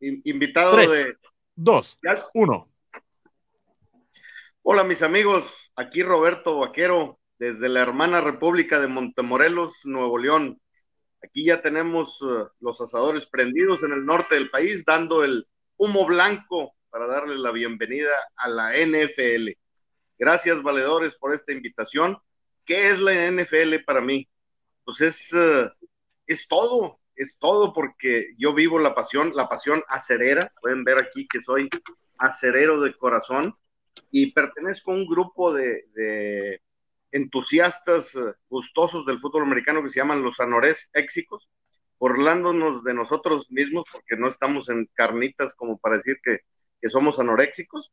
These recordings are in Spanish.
invitado de. Dos, uno. Hola, mis amigos. Aquí Roberto Vaquero, desde la hermana República de Montemorelos, Nuevo León. Aquí ya tenemos uh, los asadores prendidos en el norte del país, dando el humo blanco para darle la bienvenida a la NFL. Gracias, valedores, por esta invitación. ¿Qué es la NFL para mí? Pues es, uh, es todo, es todo porque yo vivo la pasión, la pasión acerera. Pueden ver aquí que soy acerero de corazón y pertenezco a un grupo de, entusiastas eh, gustosos del fútbol americano que se llaman los anores éxicos, burlándonos de nosotros mismos porque no estamos en carnitas como para decir que, que somos anoréxicos,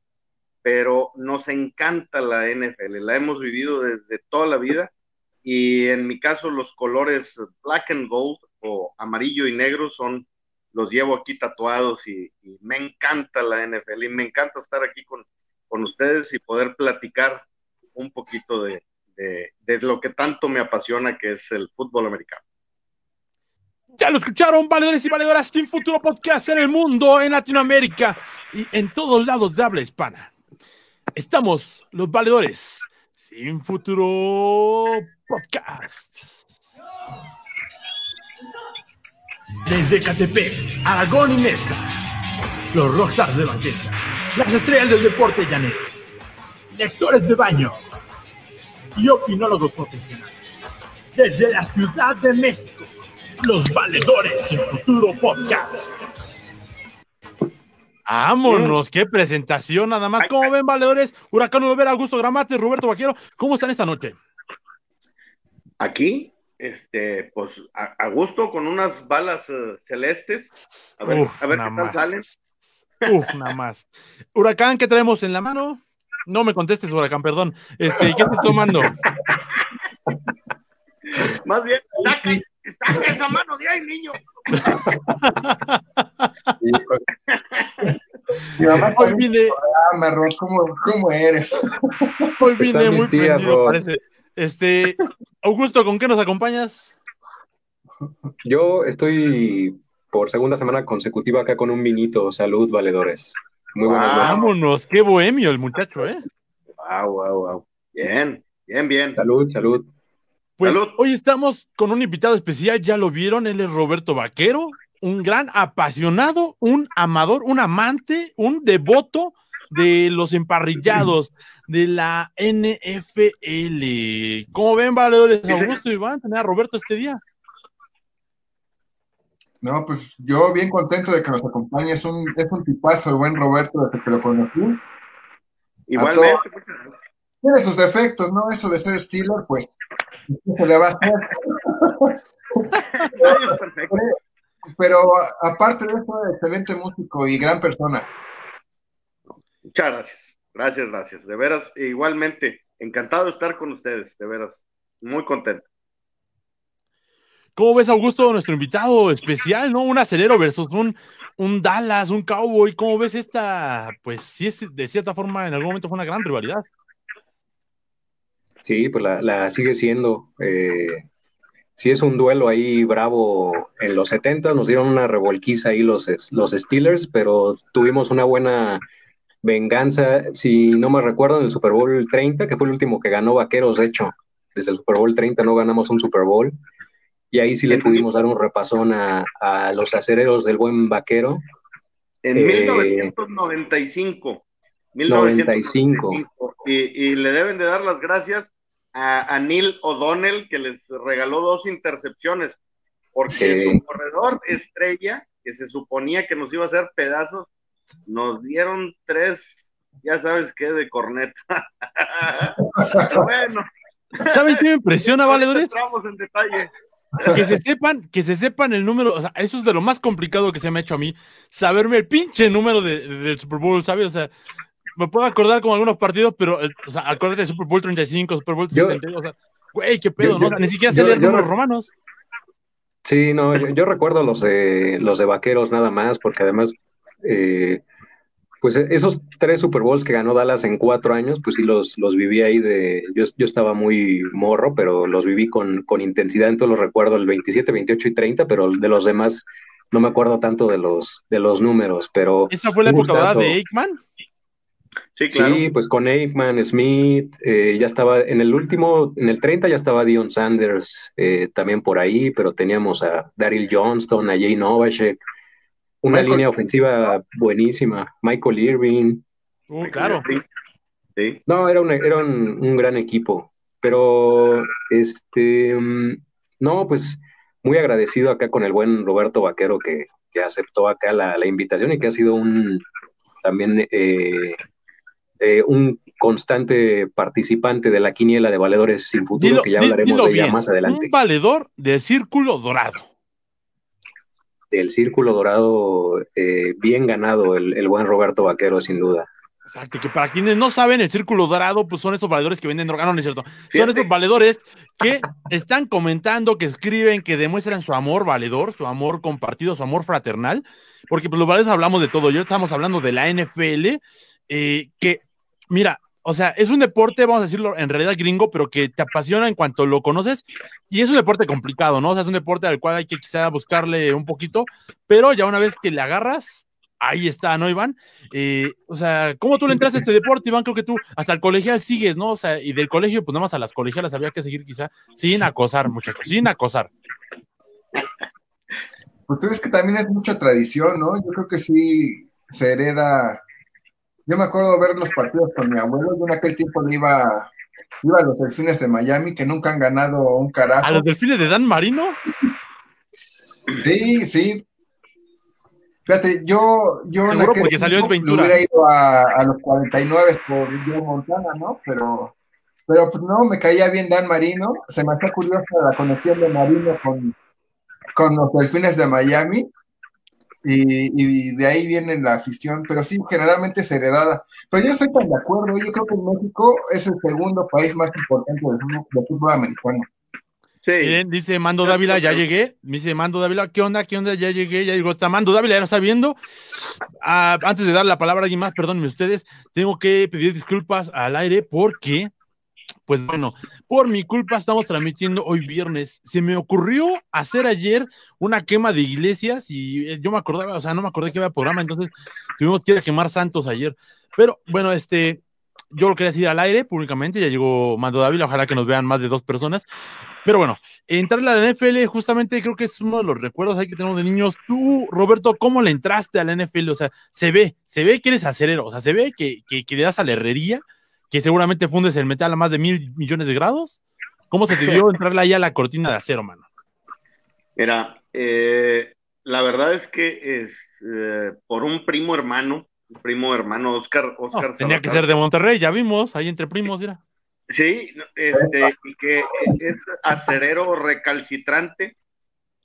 pero nos encanta la NFL, la hemos vivido desde toda la vida y en mi caso los colores black and gold o amarillo y negro son los llevo aquí tatuados y, me encanta la NFL y me encanta estar aquí con, con ustedes y poder platicar un poquito de, de, lo que tanto me apasiona que es el fútbol americano. Ya lo escucharon, valedores y valedoras, sin futuro podcast en el mundo, en Latinoamérica y en todos lados de habla hispana. Estamos los valedores sin futuro podcast. Desde Catepec, Aragón y Mesa, los rockstars de banqueta, las estrellas del deporte llanero, lectores de baño y opinólogos profesionales. Desde la Ciudad de México, los valedores sin futuro podcast. Vámonos, qué presentación, nada más. ¿Cómo ven, valedores? Huracán Olvera, Augusto Gramate, Roberto Vaquero. ¿Cómo están esta noche? Aquí, este, pues a, gusto con unas balas eh, celestes. A ver, a ver qué tal salen. Uf, nada más. Huracán, ¿qué tenemos en la mano? No me contestes, Huracán, perdón. Este, ¿qué estás tomando? Más bien, saca, saca esa mano de ahí, niño. Hoy vine. ¿cómo, ¿cómo, eres? Hoy vine muy prendido, parece. Este, Augusto, ¿con qué nos acompañas? Yo estoy por segunda semana consecutiva acá con un vinito. Salud, valedores. Muy buenas Vámonos, qué bohemio el muchacho, ¿eh? Wow, wow, wow. Bien, bien, bien. Salud, salud. Pues hoy estamos con un invitado especial, ya lo vieron, él es Roberto Vaquero, un gran apasionado, un amador, un amante, un devoto de los emparrillados de la NFL. ¿Cómo ven, valedores? Augusto y Iván, tener a Roberto este día. No, pues yo bien contento de que nos acompañe. Es un, es un tipazo el buen Roberto desde que lo conocí. Igualmente. Tiene sus defectos, ¿no? Eso de ser Steeler, pues se le va a hacer. Pero aparte de eso, excelente músico y gran persona. Muchas gracias. Gracias, gracias. De veras, igualmente, encantado de estar con ustedes, de veras, muy contento. ¿Cómo ves, Augusto, nuestro invitado especial, ¿no? Un acelero versus un, un Dallas, un Cowboy. ¿Cómo ves esta? Pues sí, es, de cierta forma, en algún momento fue una gran rivalidad. Sí, pues la, sigue siendo. Eh, sí es un duelo ahí bravo. En los 70 nos dieron una revolquiza ahí los, los Steelers, pero tuvimos una buena venganza, si no me recuerdo, en el Super Bowl 30, que fue el último que ganó Vaqueros, de hecho, desde el Super Bowl 30 no ganamos un Super Bowl, y ahí sí le pudimos dar un repasón a, los acereros del buen Vaquero. En 1995. 1995. Y, y, le deben de dar las gracias a, Neil O'Donnell, que les regaló dos intercepciones, porque su corredor estrella, que se suponía que nos iba a hacer pedazos, nos dieron tres, ya sabes qué, de corneta. bueno. ¿Saben qué me impresiona, valedores? en detalle. Que se sepan, que se sepan el número, o sea, eso es de lo más complicado que se me ha hecho a mí, saberme el pinche número de, del Super Bowl, ¿sabes? O sea, me puedo acordar como algunos partidos, pero, eh, o sea, acuérdate de Super Bowl 35, Super Bowl 32, o sea, güey, qué pedo, ¿no? Ni siquiera se leer números romanos. Sí, no, yo, recuerdo los de los de vaqueros nada más, porque además eh, pues e, esos tres Super Bowls que ganó Dallas en cuatro años, pues sí los, los viví ahí de, yo, yo estaba muy morro, pero los viví con, con intensidad, entonces los recuerdo el 27, 28 y 30, pero de los demás no me acuerdo tanto de los, de los números, pero... ¿Esa fue la época de Aikman? Sí, claro. Sí, pues con Aikman, Smith, eh, ya estaba en el último, en el 30 ya estaba Dion Sanders eh, también por ahí, pero teníamos a Daryl Johnston, a Jay Novacek, una línea ofensiva buenísima, Michael Irving. Uh, claro. Sí. No, era, un, era un, gran equipo, pero este, mm, no, pues muy agradecido acá con el buen Roberto Vaquero que, aceptó acá la, invitación y que ha sido un también eh, eh, un constante participante de la quiniela de valedores sin futuro, que ya hablaremos de ella más adelante. Un valedor de círculo dorado. Del círculo dorado, eh, bien ganado el, buen Roberto Vaquero, sin duda. Exacto, que para quienes no saben, el círculo dorado, pues son esos valedores que venden droga, no, es cierto. Son estos valedores que están comentando, que escriben, que demuestran su amor valedor, su amor compartido, su amor fraternal, porque pues los valedores hablamos de todo. Yo estamos hablando de la NFL, eh, que mira, o sea, es un deporte, vamos a decirlo, en realidad gringo, pero que te apasiona en cuanto lo conoces. Y es un deporte complicado, ¿no? O sea, es un deporte al cual hay que quizá buscarle un poquito, pero ya una vez que le agarras, ahí está, ¿no, Iván? Eh, o sea, ¿cómo tú le entraste a este deporte, Iván? Creo que tú hasta el colegial sigues, ¿no? O sea, y del colegio, pues nada más a las colegialas había que seguir quizá sin acosar, muchachos, sin acosar. Pues ves que también es mucha tradición, ¿no? Yo creo que sí se hereda yo me acuerdo ver los partidos con mi abuelo, yo en aquel tiempo le iba, iba a los delfines de Miami, que nunca han ganado un carajo. ¿A los delfines de Dan Marino? Sí, sí. Fíjate, yo, yo en aquel porque salió tiempo hubiera ido a, a, los 49 por Joe Montana, ¿no? Pero, pero pues no, me caía bien Dan Marino. Se me hacía curiosa la conexión de Marino con, con los delfines de Miami y, de ahí viene la afición, pero sí, generalmente es heredada. Pero yo no estoy tan de acuerdo, yo creo que México es el segundo país más importante del fútbol, americano. Sí. dice Mando Dávila, ya llegué. Dice Mando Dávila, ¿qué onda? ¿Qué onda? Ya llegué, ya llegó. Está Mando Dávila, ya lo está viendo. Ah, antes de dar la palabra a alguien más, perdónenme ustedes, tengo que pedir disculpas al aire porque pues bueno, por mi culpa estamos transmitiendo hoy viernes. Se me ocurrió hacer ayer una quema de iglesias y eh, yo me acordaba, o sea, no me acordé que había programa, entonces tuvimos que ir a quemar santos ayer. Pero bueno, este, yo lo quería decir al aire públicamente, ya llegó Mando Dávila, ojalá que nos vean más de dos personas. Pero bueno, entrarle a la NFL justamente creo que es uno de los recuerdos que tenemos de niños. Tú, Roberto, ¿cómo le entraste a la NFL? O sea, se ve, se ve que eres acerero, o sea, se ve que, que, que le das a la herrería que seguramente fundes el metal a más de mil millones de grados. ¿Cómo se te dio entrarle ahí a la cortina de acero, mano? Mira, eh, la verdad es que es eh, por un primo hermano, un primo hermano Oscar, Oscar Tenía que ser de Monterrey, ya vimos, ahí entre primos, mira. Sí, este, y que es acerero recalcitrante,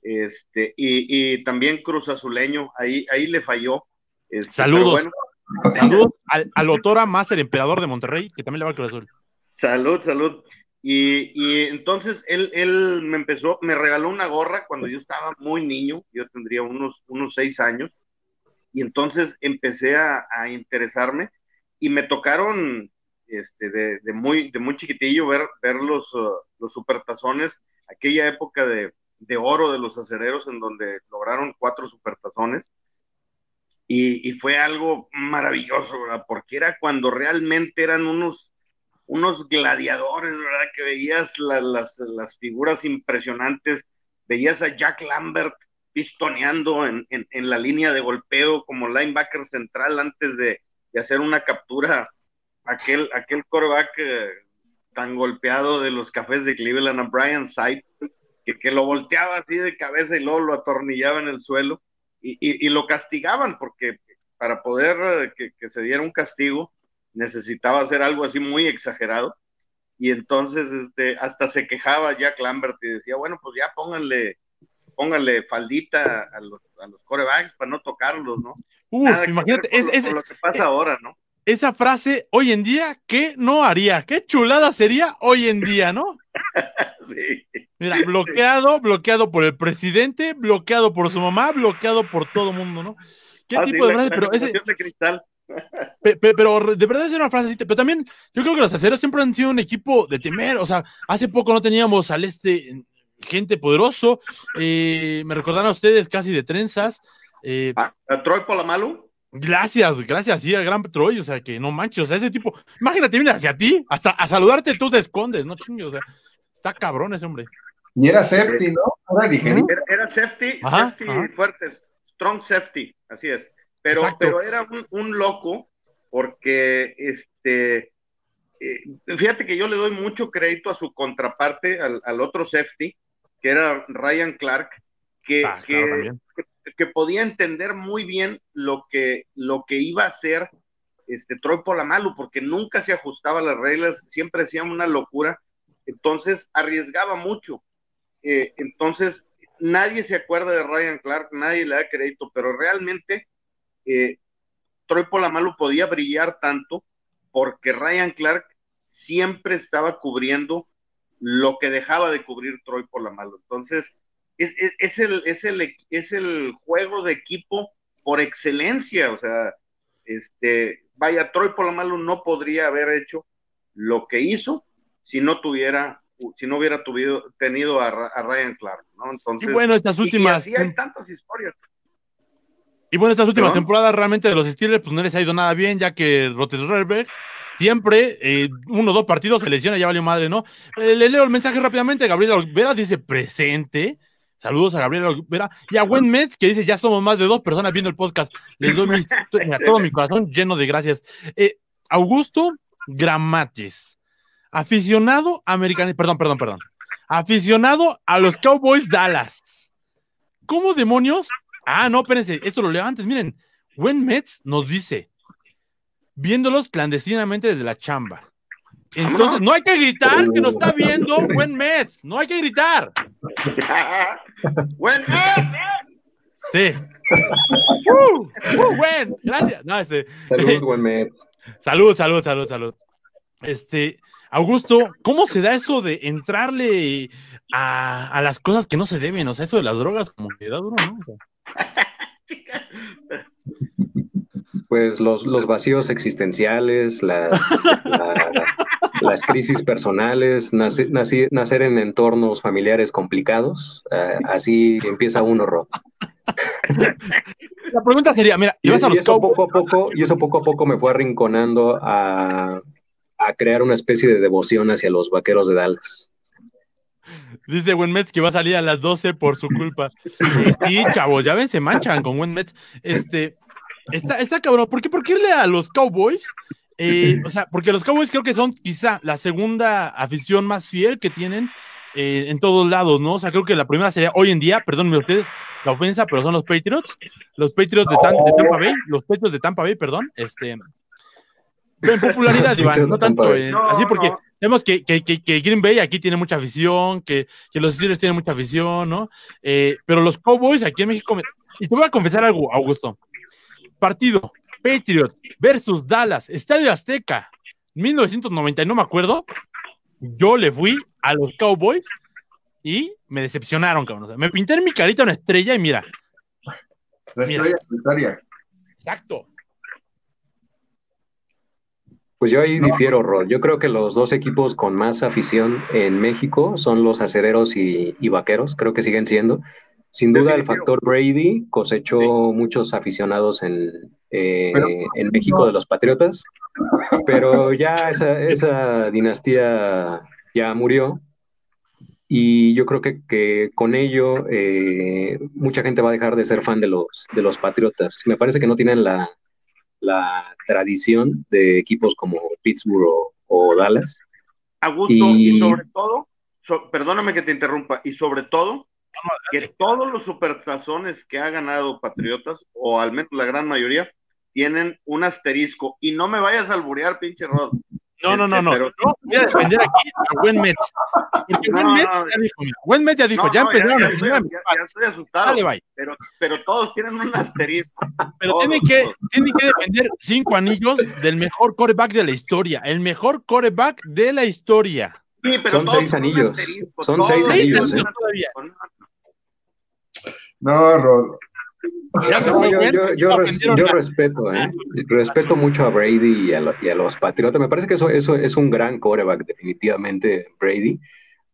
este, y, y también cruz azuleño, ahí, ahí le falló. Este, Saludos. Salud al, al Otora el emperador de Monterrey, que también le va al Cruz Salud, salud. Y, entonces él, me empezó, me regaló una gorra cuando yo estaba muy niño, yo tendría unos, unos seis años, y entonces empecé a, interesarme y me tocaron este, de, de, muy, de muy chiquitillo ver, ver los, uh, los supertazones, aquella época de, de oro de los acereros en donde lograron cuatro supertazones y, fue algo maravilloso, ¿verdad? Porque era cuando realmente eran unos, unos gladiadores, ¿verdad? Que veías las, las, figuras impresionantes, veías a Jack Lambert pistoneando en, en, la línea de golpeo como linebacker central antes de, de hacer una captura, aquel, aquel coreback eh, tan golpeado de los cafés de Cleveland a Brian Sipe, que, que lo volteaba así de cabeza y luego lo atornillaba en el suelo y, lo castigaban porque para poder eh, que, se diera un castigo necesitaba hacer algo así muy exagerado y entonces este, hasta se quejaba Jack Lambert y decía, bueno, pues ya pónganle, pónganle faldita a los, a los corebacks para no tocarlos, ¿no? Uf, imagínate, es, lo que pasa ahora, ¿no? Esa frase hoy en día, ¿qué no haría? ¿Qué chulada sería hoy en día, no? sí. Mira, bloqueado, bloqueado por el presidente, bloqueado por su mamá, bloqueado por todo el mundo, ¿no? ¿Qué ah, tipo de frase? Pero, ese, de cristal. pero de verdad es una frase, pero también yo creo que los aceros siempre han sido un equipo de temer, o sea, hace poco no teníamos al este, gente poderoso. Eh, me recordaron a ustedes casi de trenzas. Eh, ¿A Troy Polamalu? Gracias, gracias, sí, al gran Troy, o sea, que no manches, o sea, ese tipo, imagínate, viene hacia ti, hasta a saludarte tú te escondes, no chingue, o sea, está cabrón ese hombre. Y era safety, ¿no? Era. Era, era safety, Ajá, safety ajá. fuerte, strong safety, así es. Pero, Exacto. pero era un, un loco porque, este, eh, fíjate que yo le doy mucho crédito a su contraparte, al, al otro safety, que era Ryan Clark, que, Ah, claro, que podía entender muy bien lo que, lo que iba a hacer este Troy Polamalu, porque nunca se ajustaba a las reglas, siempre hacía una locura, entonces arriesgaba mucho. Eh, entonces, nadie se acuerda de Ryan Clark, nadie le da crédito, pero realmente eh, Troy Polamalu podía brillar tanto porque Ryan Clark siempre estaba cubriendo lo que dejaba de cubrir Troy Polamalu. Entonces, es, es, es, el, es, el, es el juego de equipo por excelencia. O sea, este, vaya, Troy Polamalu no podría haber hecho lo que hizo si no tuviera, si no hubiera tuvido, tenido a, a Ryan Clark, ¿no? Entonces, Y bueno, estas y- y últimas, así hay tantas historias. y bueno, estas últimas ¿No? temporadas realmente de los Steelers, pues no les ha ido nada bien, ya que Roethlisberger siempre, eh, uno o dos partidos se lesiona, ya valió madre, ¿no? Eh, le leo el mensaje rápidamente, Gabriel Olvera dice presente, saludos a Gabriel Olvera, y a Gwen Metz, que dice, ya somos más de dos personas viendo el podcast, les doy mis- mira, todo mi corazón lleno de gracias. Eh, Augusto Gramates, aficionado americano, perdón, perdón, perdón, aficionado a los Cowboys Dallas. ¿Cómo demonios? Ah, no, espérense, esto lo leo antes. Miren, Gwen Metz nos dice, viéndolos clandestinamente desde la chamba. Entonces, no hay que gritar que nos está viendo Gwen Metz, no hay que gritar. Bueno, Sí. Uh, uh, Gwen, gracias. No, este, Salud, buen. Salud, salud, salud, salud. Este, Augusto, ¿cómo se da eso de entrarle a, a las cosas que no se deben? O sea, eso de las drogas como que da duro, ¿no? O sea, Pues los, los vacíos existenciales, las, la- las crisis personales, nace- nacer en entornos familiares complicados, eh, así empieza uno, Rod. la pregunta sería, mira, Y, a y eso poco a poco, y eso poco a poco me fue arrinconando a, a crear una especie de devoción hacia los vaqueros de Dallas. Dice Gwen Metz que va a salir a las 12 por su culpa. Sí, sí, chavos, ya ven, se manchan con Gwen Metz. Este, está, está cabrón. ¿Por qué, por qué irle a los Cowboys? Eh, o sea, porque los Cowboys creo que son quizá la segunda afición más fiel que tienen eh, en todos lados, ¿no? O sea, creo que la primera sería hoy en día, perdónenme ustedes la ofensa, pero son los Patriots. Los Patriots de, Tam- de Tampa Bay, los Patriots de Tampa Bay, perdón. Este, en popularidad, Iván, no tanto en- No, así porque no. Sabemos que, que, que, que Green Bay aquí tiene mucha afición, que, que los Steelers tienen mucha afición, ¿no? Eh, pero los Cowboys aquí en México. me- Y te voy a confesar algo, Augusto. Partido Patriots versus Dallas, Estadio Azteca, 1990, no me acuerdo. Yo le fui a los Cowboys y me decepcionaron, cabrón. O sea, me pinté en mi carita una estrella y mira, La Mira. estrella solitaria. exacto. Pues yo ahí difiero, Rod. Yo creo que los dos equipos con más afición en México son los acereros y, y vaqueros, creo que siguen siendo. Sin duda, el factor Brady cosechó muchos aficionados en, eh, Pero- en México de los Patriotas, pero ya esa, esa dinastía ya murió. Y yo creo que, que con ello eh, mucha gente va a dejar de ser fan de los, de los Patriotas. Me parece que no tienen la, la tradición de equipos como Pittsburgh o, o Dallas. Augusto, y, Y- sobre todo, so- perdóname que te interrumpa, y sobre todo, que todos los supertazones que ha ganado Patriotas, o al menos la gran mayoría, tienen un asterisco. Y no me vayas a alburear, pinche Rod. No, no, no, no. Pero- Yo voy a defender aquí a Gwen Metz. Porque No, Gwen Metz no. ya dijo, mira, Gwen Metz ya dijo, No, ya no, empezaron ya, estoy, papá. ya- ya estoy asustado. Dale, bye. Pero, pero todos tienen un asterisco. Pero Todos, tiene que, todos. tiene que defender cinco anillos del mejor coreback de la historia. El mejor coreback de la historia. Sí, pero Son seis anillos. Son seis tienen anillos, ¿eh? todavía. No, Rod. No, yo, yo- yo res- yo respeto, ¿eh? respeto mucho a Brady y a, lo- y a los Patriotas. Me parece que eso, eso es un gran coreback, definitivamente, Brady.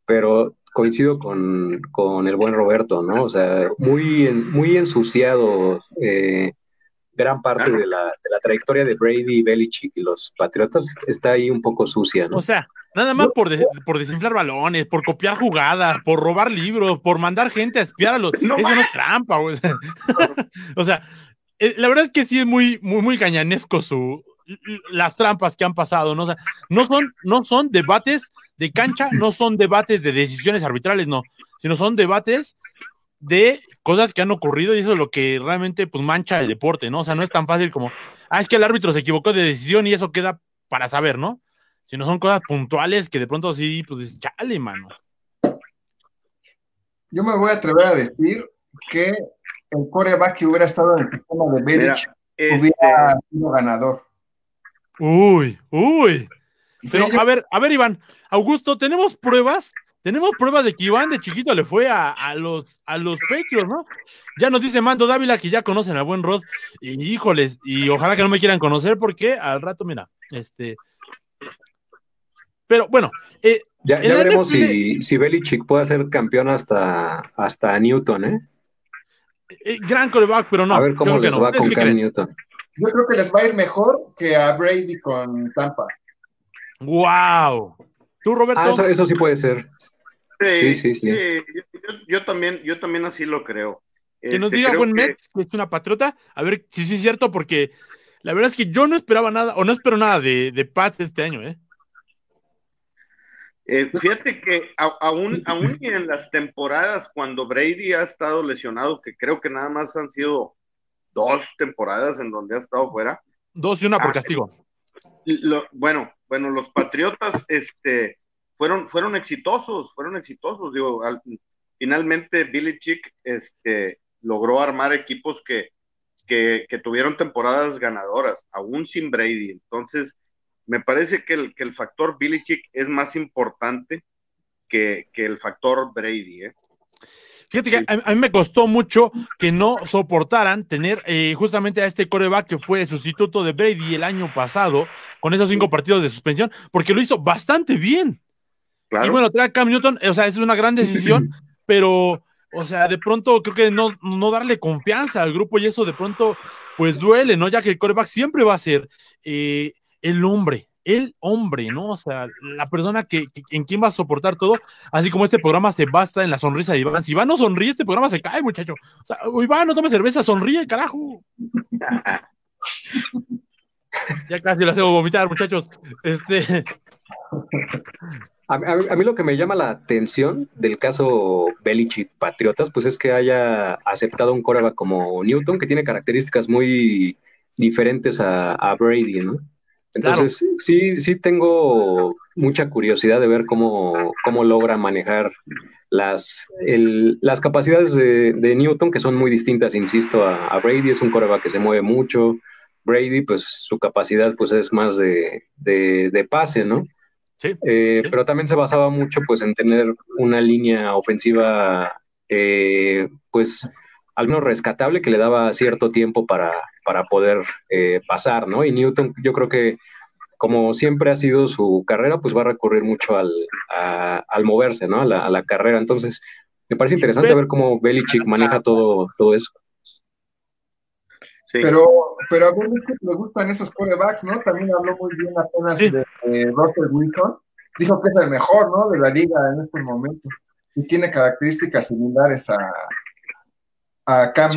Pero coincido con, con, el buen Roberto, ¿no? O sea, muy, muy ensuciado eh, gran parte de, la, de, la, trayectoria de Brady, Belichick y los Patriotas está ahí un poco sucia, ¿no? O sea, nada más por, por desinflar balones, por copiar jugadas, por robar libros, por mandar gente a espiar a los... Eso no es trampa, güey. o sea, eh, la verdad es que sí es muy, muy, muy cañanesco su, las trampas que han pasado, ¿no? O sea, no son, no son debates de cancha, no son debates de decisiones arbitrales, no, sino son debates de cosas que han ocurrido y eso es lo que realmente pues mancha el deporte, ¿no? O sea, no es tan fácil como, ah, es que el árbitro se equivocó de decisión y eso queda para saber, ¿no? Sino son cosas puntuales que de pronto sí, pues chale, mano. Yo me voy a atrever a decir que el coreback que hubiera estado en el sistema de hubiera este sido ganador. Uy, uy. Pero a ver, a ver, Iván, Augusto, ¿tenemos pruebas? Tenemos pruebas de que Iván de chiquito le fue a, los a los Patriots, ¿no? Ya nos dice Mando Dávila que ya conocen al buen Rod. Y híjoles, y ojalá que no me quieran conocer porque al rato, mira, este. Pero bueno, eh, ya, veremos si, si Belichick puede ser campeón hasta, hasta Newton, ¿eh? eh gran coreback, pero no. A ver cómo les va con Cam Newton. Yo creo que les va a ir mejor que a Brady con Tampa. ¡Wow! ¿Tú, Roberto? Ah, eso, sí puede ser. Sí, sí, sí. Yo, también, yo también así lo creo. Que nos este, diga buen que... que es una patriota, a ver si sí es cierto, porque la verdad es que yo no esperaba nada, o no espero nada de, de Pats este año, ¿eh? Eh, fíjate que aún, aún en las temporadas cuando Brady ha estado lesionado, que creo que nada más han sido dos temporadas en donde ha estado fuera. Dos y una por ah, castigo. bueno, bueno, los Patriotas este, fueron, fueron exitosos, fueron exitosos. Digo, finalmente Billy Chick este, logró armar equipos que, que, tuvieron temporadas ganadoras, aún sin Brady. Entonces, me parece que el, que el factor Billy Chick es más importante que, que el factor Brady. ¿eh? Fíjate que a, mí me costó mucho que no soportaran tener eh, justamente a este coreback que fue sustituto de Brady el año pasado, con esos cinco partidos de suspensión, porque lo hizo bastante bien. Y bueno, trae a Cam Newton, o sea, es una gran decisión, pero, o sea, de pronto creo que no, no darle confianza al grupo y eso de pronto, pues duele, ¿no? Ya que el coreback siempre va a ser eh, el hombre, el hombre, ¿no? O sea, la persona que, en quien va a soportar todo, así como este programa se basta en la sonrisa de Iván. Si Iván no sonríe, este programa se cae, muchacho. O sea, Iván, no tome cerveza, sonríe, carajo. ya casi lo hacemos vomitar, muchachos. Este. A, mí lo que me llama la atención del caso Belichick Patriotas, pues es que haya aceptado un coreback como Newton, que tiene características muy diferentes a, a Brady, ¿no? Entonces, sí, sí tengo mucha curiosidad de ver cómo, cómo logra manejar las, las capacidades de, Newton, que son muy distintas, insisto, a, Brady. Es un coreback que se mueve mucho. Brady, pues su capacidad pues es más de, de, pase, ¿no? Eh, sí, Pero también se basaba mucho pues en tener una línea ofensiva eh, pues al menos rescatable que le daba cierto tiempo para, para poder eh, pasar, ¿no? Y Newton, yo creo que como siempre ha sido su carrera, pues va a recurrir mucho al, al moverse, ¿no? A la, carrera. Entonces, me parece interesante ver cómo Belichick maneja todo, todo eso. Pero, pero a Belichick le gustan esos corebacks, ¿no? También habló muy bien apenas de, Russell Wilson. Dijo que es el mejor, ¿no? De la liga en estos momentos. Y tiene características similares a, a Cam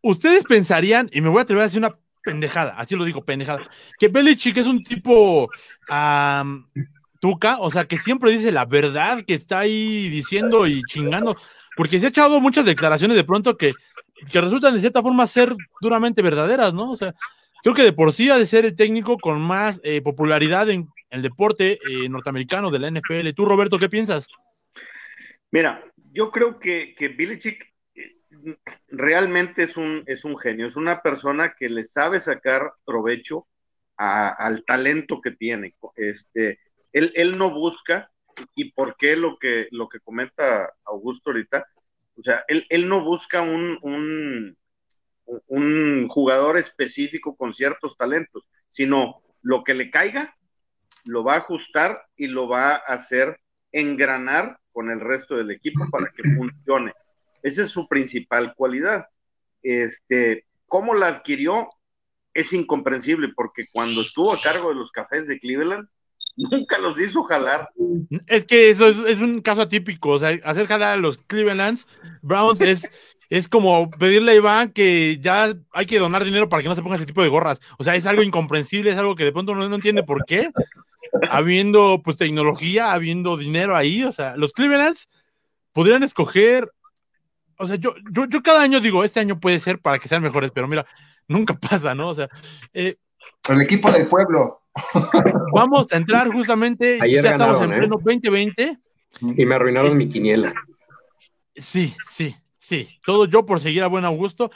Ustedes pensarían, y me voy a atrever a decir una pendejada, así lo digo, pendejada, que Belichick es un tipo tuca, o sea, que siempre dice la verdad, que está ahí diciendo y chingando, porque se ha echado muchas declaraciones de pronto que, que resultan de cierta forma ser duramente verdaderas, ¿no? O sea, creo que de por sí ha de ser el técnico con más eh, popularidad en el deporte eh, norteamericano de la NFL. ¿Tú, Roberto, qué piensas? Mira, yo creo que, que Belichick eh, realmente es un, es un genio, es una persona que le sabe sacar provecho al talento que tiene. Este, él, él, no busca, y por qué lo que, lo que comenta Augusto ahorita, o sea, él, él no busca un, un, jugador específico con ciertos talentos, sino lo que le caiga, lo va a ajustar y lo va a hacer engranar con el resto del equipo para que funcione. Esa es su principal cualidad. Este, ¿Cómo la adquirió? Es incomprensible porque cuando estuvo a cargo de los cafés de Cleveland, nunca los hizo jalar. Es que eso es, un caso atípico, o sea, hacer jalar a los Cleveland Browns es, es como pedirle a Iván que ya hay que donar dinero para que no se ponga ese tipo de gorras. O sea, es algo incomprensible, es algo que de pronto no, no entiende por qué, habiendo pues tecnología, habiendo dinero ahí, o sea, los Clevelands podrían escoger, o sea, yo, yo, yo cada año digo, este año puede ser para que sean mejores, pero mira, nunca pasa, ¿no? O sea, eh, el equipo del pueblo. Vamos a entrar justamente, Ayer ya estamos en ¿eh? pleno 2020. Y me arruinaron mi quiniela. Sí, sí, sí. Todo yo por seguir a buen Augusto.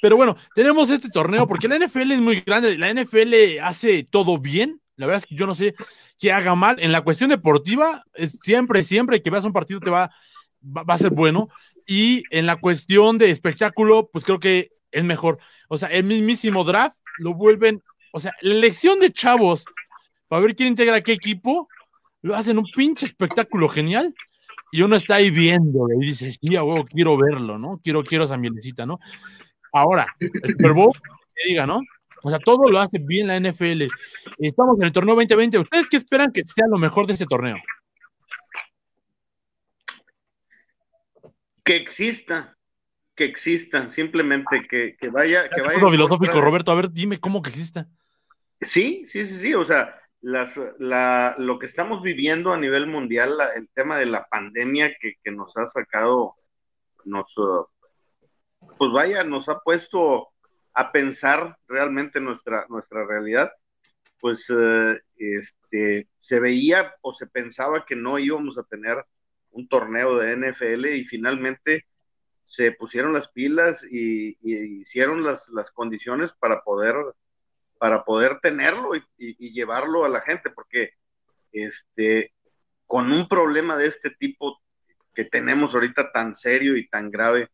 Pero bueno, tenemos este torneo porque la NFL es muy grande. La NFL hace todo bien. La verdad es que yo no sé qué haga mal. En la cuestión deportiva, siempre, siempre que veas un partido te va, va, a ser bueno. Y en la cuestión de espectáculo, pues creo que es mejor. O sea, el mismísimo draft lo vuelven o sea, la elección de chavos para ver quién integra qué equipo, lo hacen un pinche espectáculo genial. Y uno está ahí viendo y dice, sí, a huevo, quiero verlo, ¿no? Quiero, quiero esa mielecita, ¿no? Ahora, el Super que diga, ¿no? O sea, todo lo hace bien la NFL. Estamos en el torneo 2020. ¿Ustedes qué esperan que sea lo mejor de este torneo? Que exista, que exista, simplemente que, vaya, que vaya. filosófico, Roberto, a ver, dime cómo que exista. Sí, sí, sí, sí, o sea, las, la, lo que estamos viviendo a nivel mundial, el tema de la pandemia que, nos ha sacado, nos, pues vaya, nos ha puesto a pensar realmente nuestra, nuestra realidad, pues eh, este, se veía o se pensaba que no íbamos a tener un torneo de NFL y finalmente se pusieron las pilas y, y hicieron las, las condiciones para poder para poder tenerlo y, llevarlo a la gente, porque este, con un problema de este tipo que tenemos ahorita tan serio y tan grave,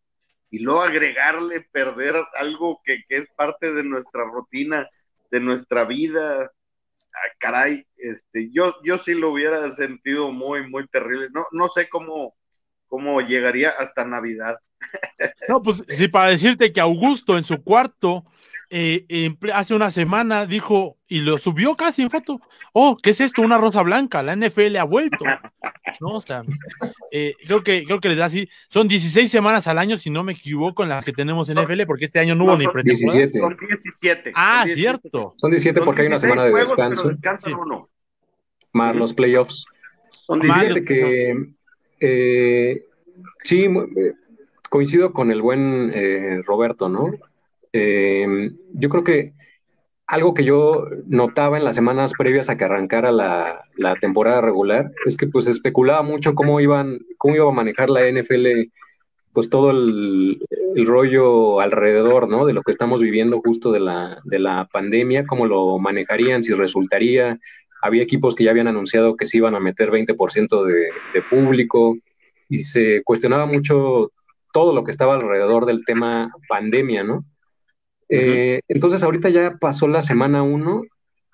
y luego agregarle perder algo que, es parte de nuestra rutina, de nuestra vida, ah, caray, este, yo, yo sí lo hubiera sentido muy, muy terrible. No, no sé cómo, cómo llegaría hasta Navidad. No, pues sí, para decirte que Augusto en su cuarto eh, hace una semana dijo y lo subió casi en foto. Oh, ¿qué es esto? Una rosa blanca. La NFL ha vuelto. ¿No? O sea, eh, creo que creo que les da así. Son 16 semanas al año, si no me equivoco, en las que tenemos NFL, porque este año no, hubo ni pretemporada. Son 17. Ah, cierto. Son 17 porque hay una semana de descanso. Más los playoffs. Son 17 que eh, sí, coincido con el buen Roberto, ¿no? Eh, yo creo que algo que yo notaba en las semanas previas a que arrancara la, temporada regular es que pues especulaba mucho cómo iban, cómo iba a manejar la NFL, pues todo el, rollo alrededor, ¿no? De lo que estamos viviendo justo de la, de la pandemia, cómo lo manejarían, si resultaría. Había equipos que ya habían anunciado que se iban a meter 20% de, de público y se cuestionaba mucho todo lo que estaba alrededor del tema pandemia, ¿no? Eh, entonces ahorita ya pasó la semana uno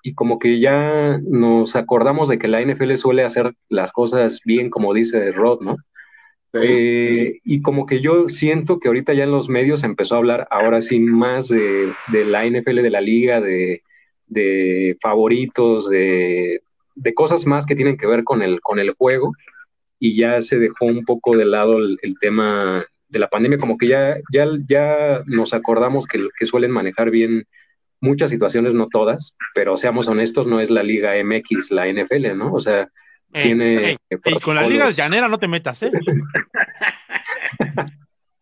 y como que ya nos acordamos de que la NFL suele hacer las cosas bien, como dice Rod, ¿no? Eh, y como que yo siento que ahorita ya en los medios empezó a hablar ahora sí más de, la NFL, de la liga, de, favoritos, de, cosas más que tienen que ver con el, con el juego y ya se dejó un poco de lado el tema de la pandemia, como que ya, ya, ya nos acordamos que, que suelen manejar bien muchas situaciones, no todas, pero seamos honestos, no es la Liga MX, la NFL, ¿no? O sea, eh, tiene... y con la Liga Llanera no te metas, ¿eh?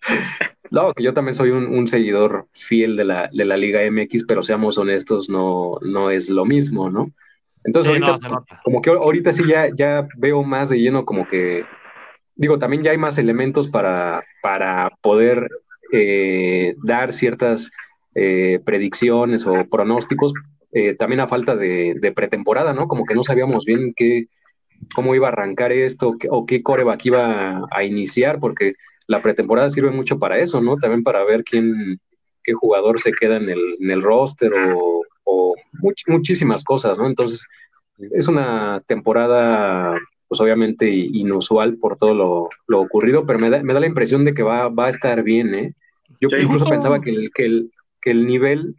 no, que yo también soy un, seguidor fiel de la, de la, Liga MX, pero seamos honestos, no, no es lo mismo, ¿no? Entonces, ahorita, como que ahorita sí ya, ya veo más de lleno como que digo, también ya hay más elementos para, para poder eh, dar ciertas eh, predicciones o pronósticos, eh, también a falta de, pretemporada, ¿no? Como que no sabíamos bien qué, cómo iba a arrancar esto o qué coreback iba a, iniciar, porque la pretemporada sirve mucho para eso, ¿no? También para ver quién, qué jugador se queda en el, en el roster o, o muchísimas cosas, ¿no? Entonces, es una temporada pues obviamente inusual por todo lo, lo ocurrido, pero me da, me da, la impresión de que va, va a estar bien, ¿eh? Yo incluso pensaba que el, que, el, que el nivel,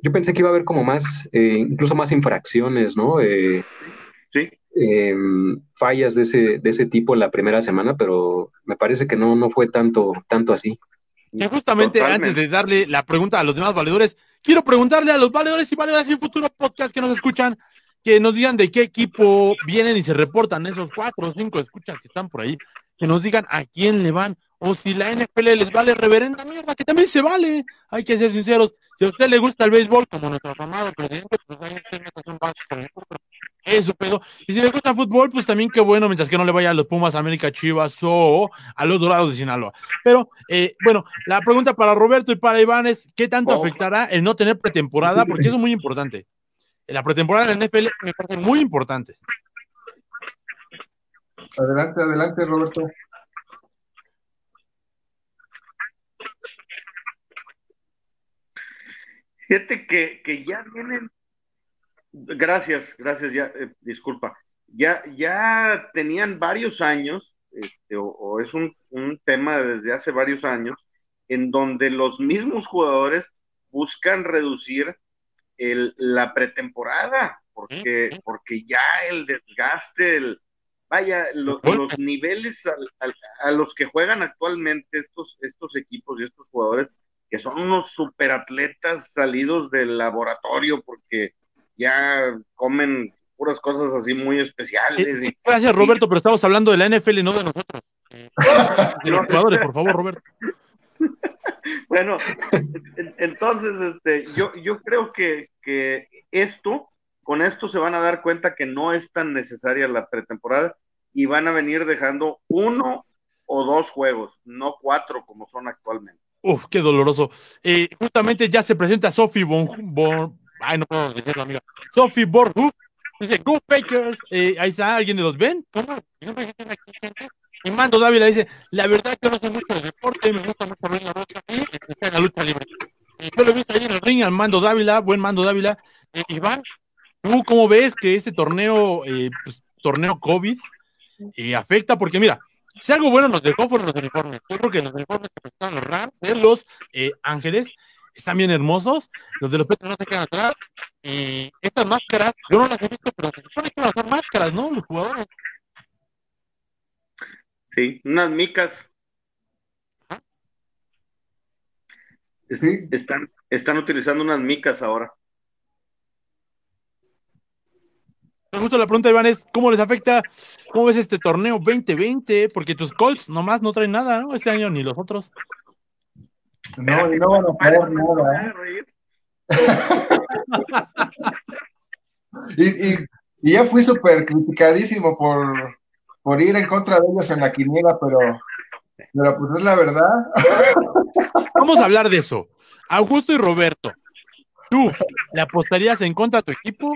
yo pensé que iba a haber como más, eh, incluso más infracciones, ¿no? Eh, sí. Em, fallas de ese, de ese tipo en la primera semana, pero me parece que no, no fue tanto, tanto así. Y justamente antes de darle la pregunta a los demás valedores, quiero preguntarle a los valedores y valedoras en futuro podcast que nos escuchan, que nos digan de qué equipo vienen y se reportan esos cuatro o cinco escuchas que están por ahí, que nos digan a quién le van, o si la NFL les vale reverenda mierda, que también se vale, hay que ser sinceros, si a usted le gusta el béisbol, como nuestro amado presidente, pues ahí un vaso eso, pero y si le gusta el fútbol, pues también qué bueno, mientras que no le vaya a los Pumas, América, Chivas o a los Dorados de Sinaloa. Pero, eh, bueno, la pregunta para Roberto y para Iván es, ¿qué tanto oh. afectará el no tener pretemporada? Porque eso es muy importante. La pretemporada en la NFL me parece muy importante. Adelante, adelante, Roberto. Fíjate que, que ya vienen Gracias, gracias, ya, eh, disculpa. Ya, ya tenían varios años, este, o, es un, tema desde hace varios años, en donde los mismos jugadores buscan reducir el, la pretemporada, porque, porque ya el desgaste, el, vaya, los niveles a, los que juegan actualmente estos, estos equipos y estos jugadores, que son unos superatletas salidos del laboratorio, porque ya comen puras cosas así muy especiales. Y, Gracias, Roberto, pero estamos hablando de la NFL, no de nosotros. de los jugadores, por favor, Roberto. Bueno, entonces, este, yo, yo creo que, que esto, con esto se van a dar cuenta que no es tan necesaria la pretemporada y van a venir dejando uno o dos juegos, no cuatro como son actualmente. Uf, qué doloroso. Eh, justamente ya se presenta Sophie bon, bon, Ay, no puedo decirlo, amiga. Sophie Borgu. Dice, Go Bakers. Eh, ahí está, ¿alguien de los ven? Y Mando Dávila dice, la verdad que no sé mucho de deporte, me gusta mucho ver la rosa y la lucha libre. Y yo lo he visto ahí en el ring al Mando Dávila, buen Mando Dávila. Eh, Iván, ¿tú cómo ves que este torneo, eh, pues, torneo COVID, eh, afecta? Porque mira, si algo bueno nos dejó fueron los uniformes. Yo creo que los uniformes que los Rams de los eh, Ángeles están bien hermosos, los de los petros no se quedan atrás, y estas máscaras, yo no las he visto, pero se supone que van a ser máscaras, ¿no? Los jugadores. Sí, unas micas. Sí. Están, están utilizando unas micas ahora. Me gusta la pregunta, Iván, es ¿cómo les afecta? ¿Cómo ves este torneo 2020? Porque tus Colts nomás no traen nada, ¿no? Este año ni los otros. No, y no van a poder nada. y, y, y, ya fui súper criticadísimo por, por ir en contra de ellos en la quiniela, pero, pero pues es la verdad. Vamos a hablar de eso. Augusto y Roberto, ¿tú le apostarías en contra de tu equipo?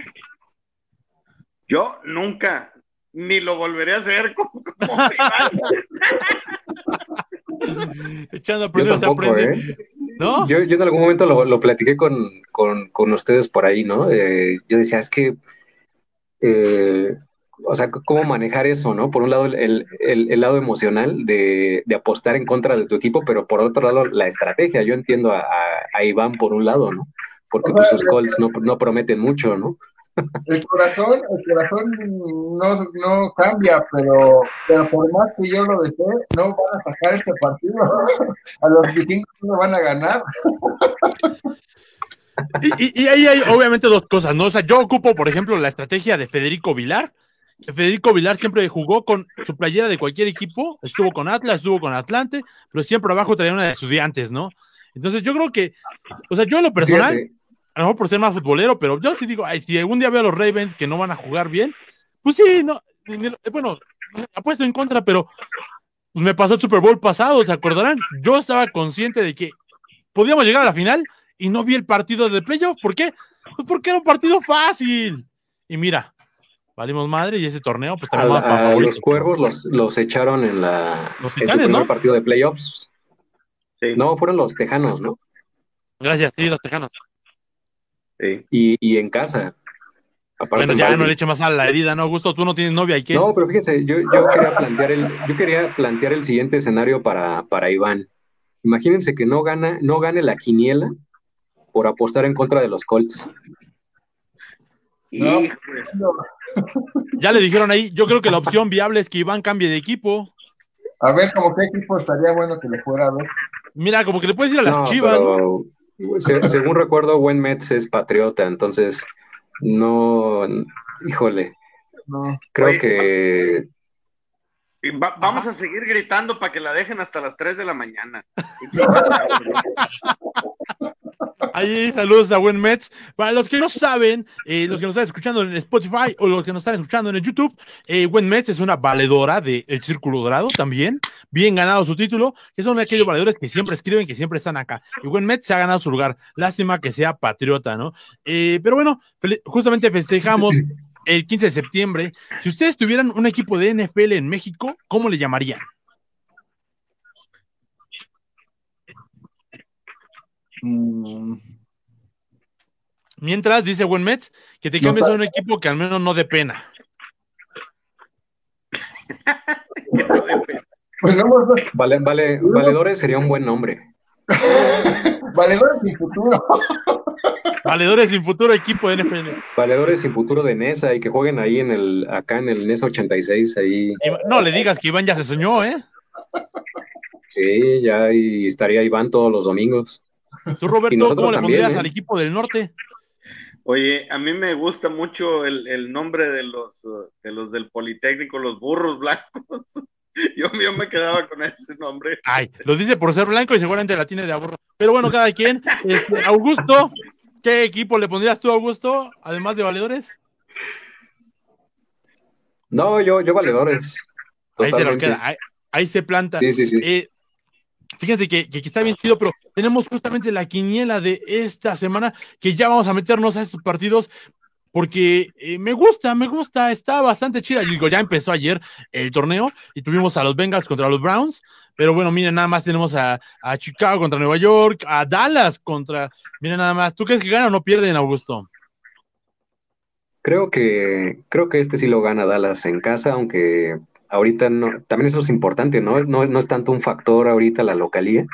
Yo nunca, ni lo volveré a hacer como, como Echando a perder se aprende. ¿eh? ¿No? Yo, yo, en algún momento lo, lo platiqué con, con, con, ustedes por ahí, ¿no? Eh, yo decía, es que, eh, o sea, cómo manejar eso, ¿no? Por un lado, el, el, el lado emocional de, de, apostar en contra de tu equipo, pero por otro lado, la estrategia. Yo entiendo a, a, Iván por un lado, ¿no? Porque pues, sus calls no, no prometen mucho, ¿no? El corazón, el corazón no, no cambia, pero, pero por más que yo lo desee, no van a sacar este partido. A los vikingos no van a ganar. Y, y, ahí hay obviamente dos cosas, ¿no? O sea, yo ocupo, por ejemplo, la estrategia de Federico Vilar. Federico Vilar siempre jugó con su playera de cualquier equipo, estuvo con Atlas, estuvo con Atlante, pero siempre abajo traía una de estudiantes, ¿no? Entonces yo creo que, o sea, yo en lo personal, a lo mejor por ser más futbolero, pero yo sí digo, ay, si algún día veo a los Ravens que no van a jugar bien, pues sí, no, bueno, apuesto en contra, pero pues me pasó el Super Bowl pasado, ¿se acordarán? Yo estaba consciente de que podíamos llegar a la final y no vi el partido de playoff, ¿por qué? Pues porque era un partido fácil. Y mira, valimos madre y ese torneo, pues también a, Los cuervos los, echaron en la los titanes, ¿no? partido de playoffs. No, fueron los tejanos, ¿no? Gracias, sí, los tejanos. Y, y, en casa. Aparte Bueno, ya no le eche más a la herida, ¿no, Augusto? Tú no tienes novia, ¿y qué? No, pero fíjense, yo, yo quería plantear el, yo quería plantear el siguiente escenario para, para Iván. Imagínense que no gana, no gane la quiniela por apostar en contra de los Colts. No. Ya le dijeron ahí, yo creo que la opción viable es que Iván cambie de equipo. A ver, como qué equipo estaría bueno que le fuera a ver. Mira, como que le puedes ir a las No, chivas. pero, se- según recuerdo, Buen Mets es patriota, entonces no, híjole, No. creo Oye, que va- vamos a seguir gritando para que la dejen hasta las 3 de la mañana. Ahí, saludos a Buen Mets. Para los que no saben, eh, los que nos están escuchando en Spotify o los que nos están escuchando en el YouTube, eh, Mets es una valedora del Círculo Dorado también. Bien ganado su título, que son aquellos valedores que siempre escriben, que siempre están acá. Y Buen Mets se ha ganado su lugar. Lástima que sea patriota, ¿no? Eh, pero bueno, justamente festejamos el 15 de septiembre. Si ustedes tuvieran un equipo de NFL en México, ¿cómo le llamarían? Mm, Mientras, dice Buen Mets, que te No, cambies a un equipo que al menos no dé pena. pues no, vale, vale, Valedores sería un buen nombre. valedores sin futuro. Valedores sin futuro equipo de NFL. Valedores sin futuro de NESA y que jueguen ahí en el, acá en el NESA 86, ahí, No le digas que Iván ya se soñó, ¿eh? sí, ya ahí estaría Iván todos los domingos. Tú, Roberto, ¿cómo le también, pondrías ¿eh? al equipo del norte? Oye, a mí me gusta mucho el, el nombre de los, de los del Politécnico, los burros blancos. Yo, yo me quedaba con ese nombre. Ay, lo dice por ser blanco y seguramente la tiene de aburro. Pero bueno, cada quien. Este, Augusto, ¿qué equipo le pondrías tú, Augusto? Además de valedores. No, yo, yo Valedores. Ahí se lo queda, ahí, ahí se planta. Sí, sí, sí. Eh, fíjense que, aquí está bien chido, pero tenemos justamente la quiniela de esta semana que ya vamos a meternos a estos partidos porque eh, me gusta, me gusta, está bastante chida. Digo, ya empezó ayer el torneo y tuvimos a los Bengals contra los Browns, pero bueno, miren, nada más tenemos a, Chicago contra Nueva York, a Dallas contra, miren nada más, ¿tú crees que ganan o no pierden, Augusto? Creo que, creo que este sí lo gana Dallas en casa, aunque ahorita no, también eso es importante, ¿no? No, no es tanto un factor ahorita la localía,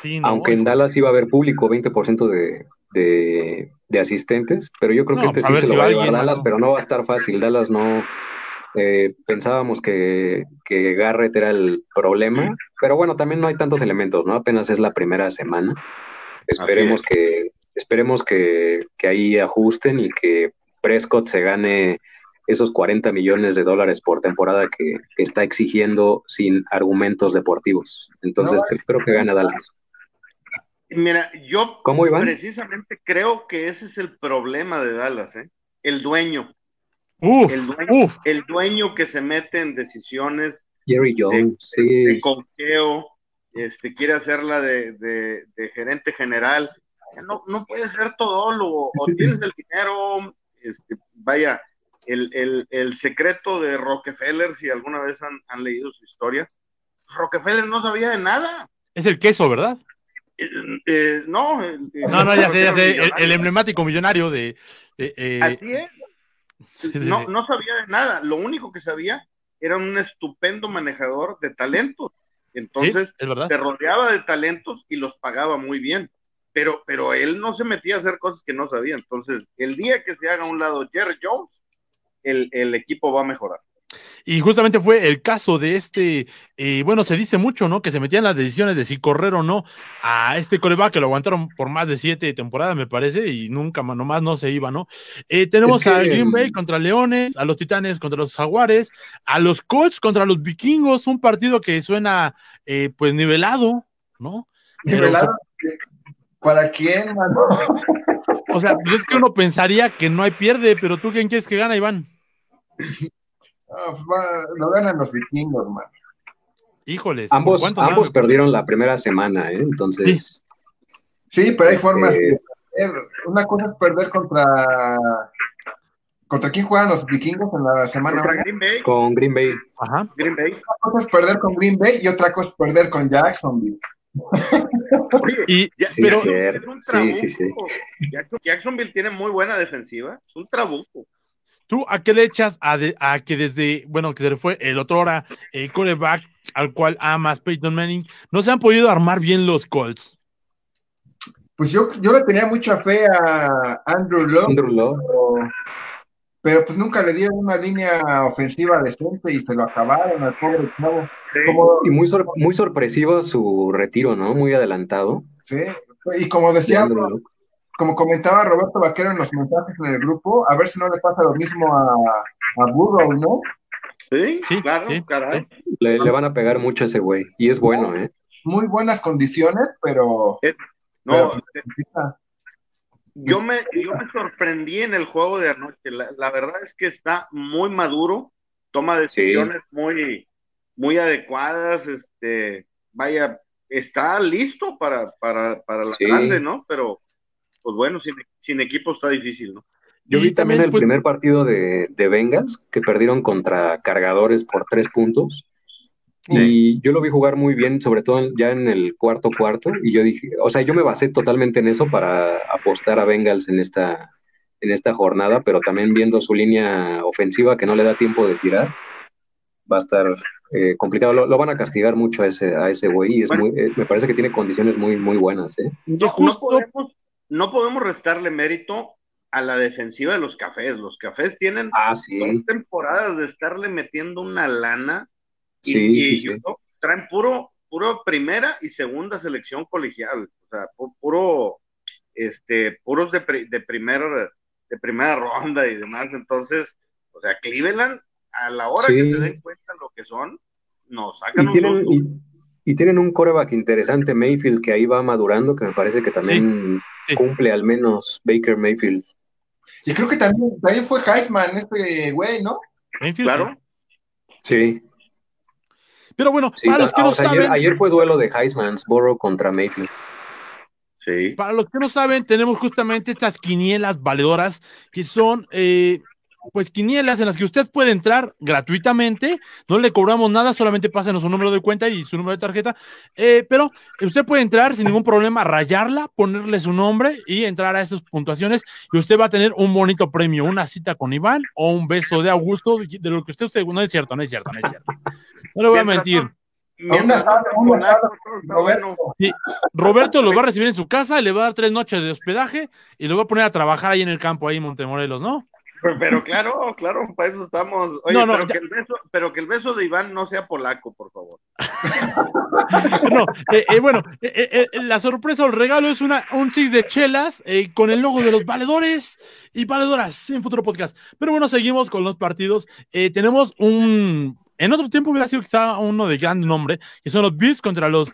Sí, no, aunque en Dallas iba a haber público, 20% de, de, de asistentes, pero yo creo que este pues, sí se si lo va a llevar Dallas, pero no va a estar fácil. Dallas no, eh, pensábamos que, que Garrett era el problema, pero bueno, también no hay tantos elementos, ¿no? Apenas es la primera semana. Esperemos es. que, esperemos que, que ahí ajusten y que Prescott se gane esos 40 millones de dólares por temporada que, que está exigiendo sin argumentos deportivos. Entonces, No, cre- creo que gana Dallas. Mira, yo ¿Cómo, Iván? precisamente creo que ese es el problema de Dallas, ¿eh? El dueño, Uf, el dueño, uf, el dueño que se mete en decisiones Jerry Jones, de sí. conqueo, este, quiere hacerla de, de- de gerente general. No, no puede ser todólogo, o tienes el dinero, este, vaya, el, el- el secreto de Rockefeller, si alguna vez han, han leído su historia, Rockefeller no sabía de nada. es el queso, ¿verdad? Eh, eh, no, el- No, no, ya sé, ya sé, el, emblemático millonario de... de, eh, Así es. No, no sabía de nada. Lo único que sabía era un estupendo manejador de talentos. Entonces, Sí, es verdad. se rodeaba de talentos y los pagaba muy bien. Pero, pero él no se metía a hacer cosas que no sabía. Entonces, el día que se haga a un lado Jerry Jones, el, el equipo va a mejorar. Y justamente fue el caso de este, eh, bueno, se dice mucho, ¿no? Que se metían las decisiones de si correr o no a este coreback que lo aguantaron por más de siete temporadas, me parece, y nunca más, nomás no se iba, ¿no? Eh, tenemos a Green Bay contra Leones, a los Titanes contra los Jaguares, a los Colts contra los Vikingos, un partido que suena, eh, pues, nivelado, ¿no? Pero- Nivelado, ¿Para quién, mano? O sea, pues es que uno pensaría que no hay pierde, pero tú, ¿quién quieres que gana, Iván? Ah, pues lo ganan los vikingos, man. Híjoles. ¿por Ambos, ambos perdieron la primera semana, ¿eh? Entonces, Sí, pero hay formas Eh, de perder. Una cosa es perder contra. ¿Contra quién juegan los vikingos en la semana? Contra? Green Bay, con Green Bay. Ajá. Green Bay. Una cosa es perder con Green Bay y otra cosa es perder con Jacksonville. Oye, Y, ya- Sí, pero, es un Sí, sí, sí. trabuco. Jackson- Jacksonville tiene muy buena defensiva. Es un trabuco. ¿Tú a qué le echas a, que desde, bueno, que se le fue el otro hora, el coreback al cual amas Peyton Manning, no se han podido armar bien los Colts? Pues yo, yo le tenía mucha fe a Andrew Love. Pero, pues nunca le dieron una línea ofensiva decente y se lo acabaron al pobre chavo. y muy, muy sorpresivo su retiro, ¿no? Muy adelantado. Sí, y como decía, como comentaba Roberto Vaquero en los mensajes en el grupo, a ver si no le pasa lo mismo a, a Burrow, ¿no? Sí, sí claro, caray. Le, van a pegar mucho a ese güey, y es bueno, ¿eh? Muy buenas condiciones, pero... Eh, no, eh, yo me, yo me sorprendí en el juego de anoche. La, verdad es que está muy maduro, toma decisiones muy, muy adecuadas. Este, vaya, está listo para, para, para la grande, ¿no? Pero, pues bueno, sin, sin equipo está difícil, ¿no? Yo vi también, el pues primer partido de, de Bengals que perdieron contra Cargadores por tres puntos. Y yo lo vi jugar muy bien, sobre todo ya en el cuarto cuarto, y yo dije, o sea, yo me basé totalmente en eso para apostar a Bengals en esta, en esta jornada, pero también viendo su línea ofensiva que no le da tiempo de tirar, va a estar eh, complicado. Lo, van a castigar mucho a ese, a ese güey, y es muy, eh, me parece que tiene condiciones muy, muy buenas. ¿eh? No, podemos, no podemos restarle mérito a la defensiva de los cafés. Los cafés tienen ah, dos temporadas de estarle metiendo una lana Sí, sí, traen puro, puro primera y segunda selección colegial, o sea, puro, este, puros de, de, primer, de primera ronda y demás. Entonces, o sea, Cleveland, a la hora que se den cuenta lo que son, nos sacan y tienen, y, tienen un coreback interesante, Mayfield, que ahí va madurando, que me parece que también cumple al menos Baker Mayfield. Y creo que también, también fue Heisman este güey, ¿no? Mayfield, claro. Sí. Pero bueno, para los que no saben. Ayer, fue duelo de Heismansboro contra Mayfield. Sí. Para los que no saben, tenemos justamente estas quinielas valedoras que son eh, pues quinielas en las que usted puede entrar gratuitamente, no le cobramos nada, solamente pásenos su número de cuenta y su número de tarjeta, eh, pero usted puede entrar sin ningún problema, rayarla, ponerle su nombre y entrar a esas puntuaciones y usted va a tener un bonito premio, una cita con Iván o un beso de Augusto, de lo que usted, usted no es cierto, no es cierto, no es cierto. No le voy a mentir. Roberto. Roberto lo va a recibir en su casa, le va a dar tres noches de hospedaje y lo va a poner a trabajar ahí en el campo, ahí en Montemorelos, ¿no? Pero, claro, claro, para eso estamos. Oye, pero, que el beso, pero que el beso de Iván no sea polaco, por favor. no, eh, eh, bueno, eh, la sorpresa o el regalo es una, un six de chelas con el logo de los valedores y valedoras en Futuro Podcast. Pero bueno, seguimos con los partidos. tenemos un. En otro tiempo hubiera sido quizá uno de gran nombre, que son los Bills contra los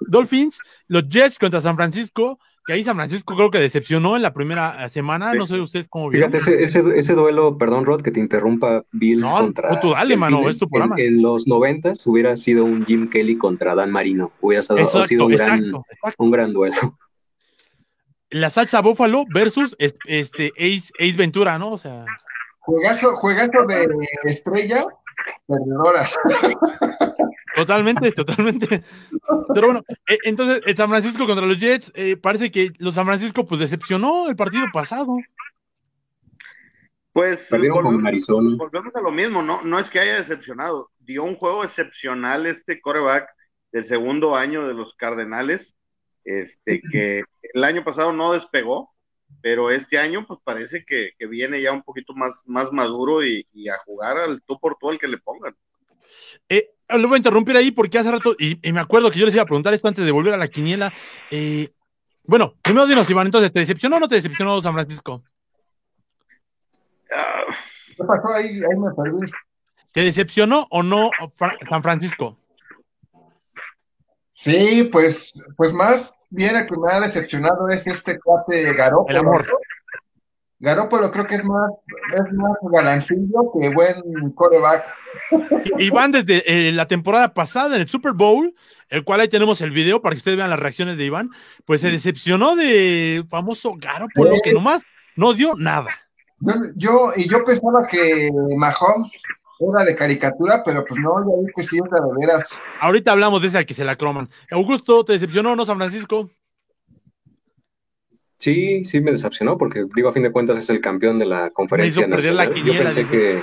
Dolphins, los Jets contra San Francisco, que ahí San Francisco creo que decepcionó en la primera eh, semana, no sé ustedes cómo vieron. Fíjate, ese, ese, duelo, perdón Rod, que te interrumpa, Bills contra... Tú dale, mano, es tu programa. En, los noventas hubiera sido un Jim Kelly contra Dan Marino, hubiera sido un, gran, un gran duelo. La salsa Buffalo versus este Ace, Ace Ventura, ¿no? O sea... Juegazo, juegazo de estrella, perdedoras. Totalmente, totalmente. Pero bueno, eh, entonces el San Francisco contra los Jets, eh, parece que los San Francisco pues decepcionó el partido pasado. Pues volvemos, a lo mismo, ¿no? No es que haya decepcionado, dio un juego excepcional este coreback del segundo año de los Cardenales, este que el año pasado no despegó, pero este año pues parece que, viene ya un poquito más, más maduro y, y, a jugar al tú por tú el que le pongan. Eh, lo voy a interrumpir ahí porque hace rato, y, me acuerdo que yo les iba a preguntar esto antes de volver a la quiniela. Eh, bueno, primero dinos, Iván, entonces, ¿te decepcionó o no te decepcionó San Francisco? ¿Qué pasó ahí? Ahí me perdí. ¿Te decepcionó o no San Francisco? Sí, pues, pues más bien el que me ha decepcionado es este cuate Garoppolo. El amor. Garópolo creo que es más, es más galancillo que buen coreback. Y van desde eh, la temporada pasada en el Super Bowl, el cual ahí tenemos el video para que ustedes vean las reacciones de Iván, pues se decepcionó de famoso Garópolo, que nomás no dio nada. Yo, y yo pensaba que Mahomes era de caricatura, pero pues no, ya vi que sí es de veras. Ahorita hablamos de esa que se la croman. Augusto, ¿te decepcionó no San Francisco? Sí, sí me decepcionó porque, digo, a fin de cuentas es el campeón de la conferencia nacional. Yo pensé que...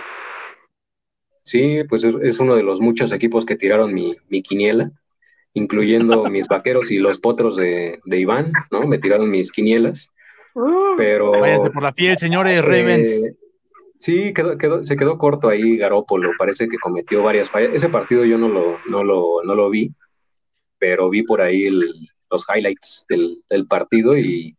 Sí, pues es, uno de los muchos equipos que tiraron mi, quiniela, incluyendo mis vaqueros y los potros de, Iván, ¿no? Me tiraron mis quinielas. Uh. pero... Váyase por la piel, señores Ravens. Sí, quedó, quedó, se quedó corto ahí Garópolo, parece que cometió varias fallas. Ese partido yo no lo, no lo, no lo vi, pero vi por ahí los highlights del, del partido y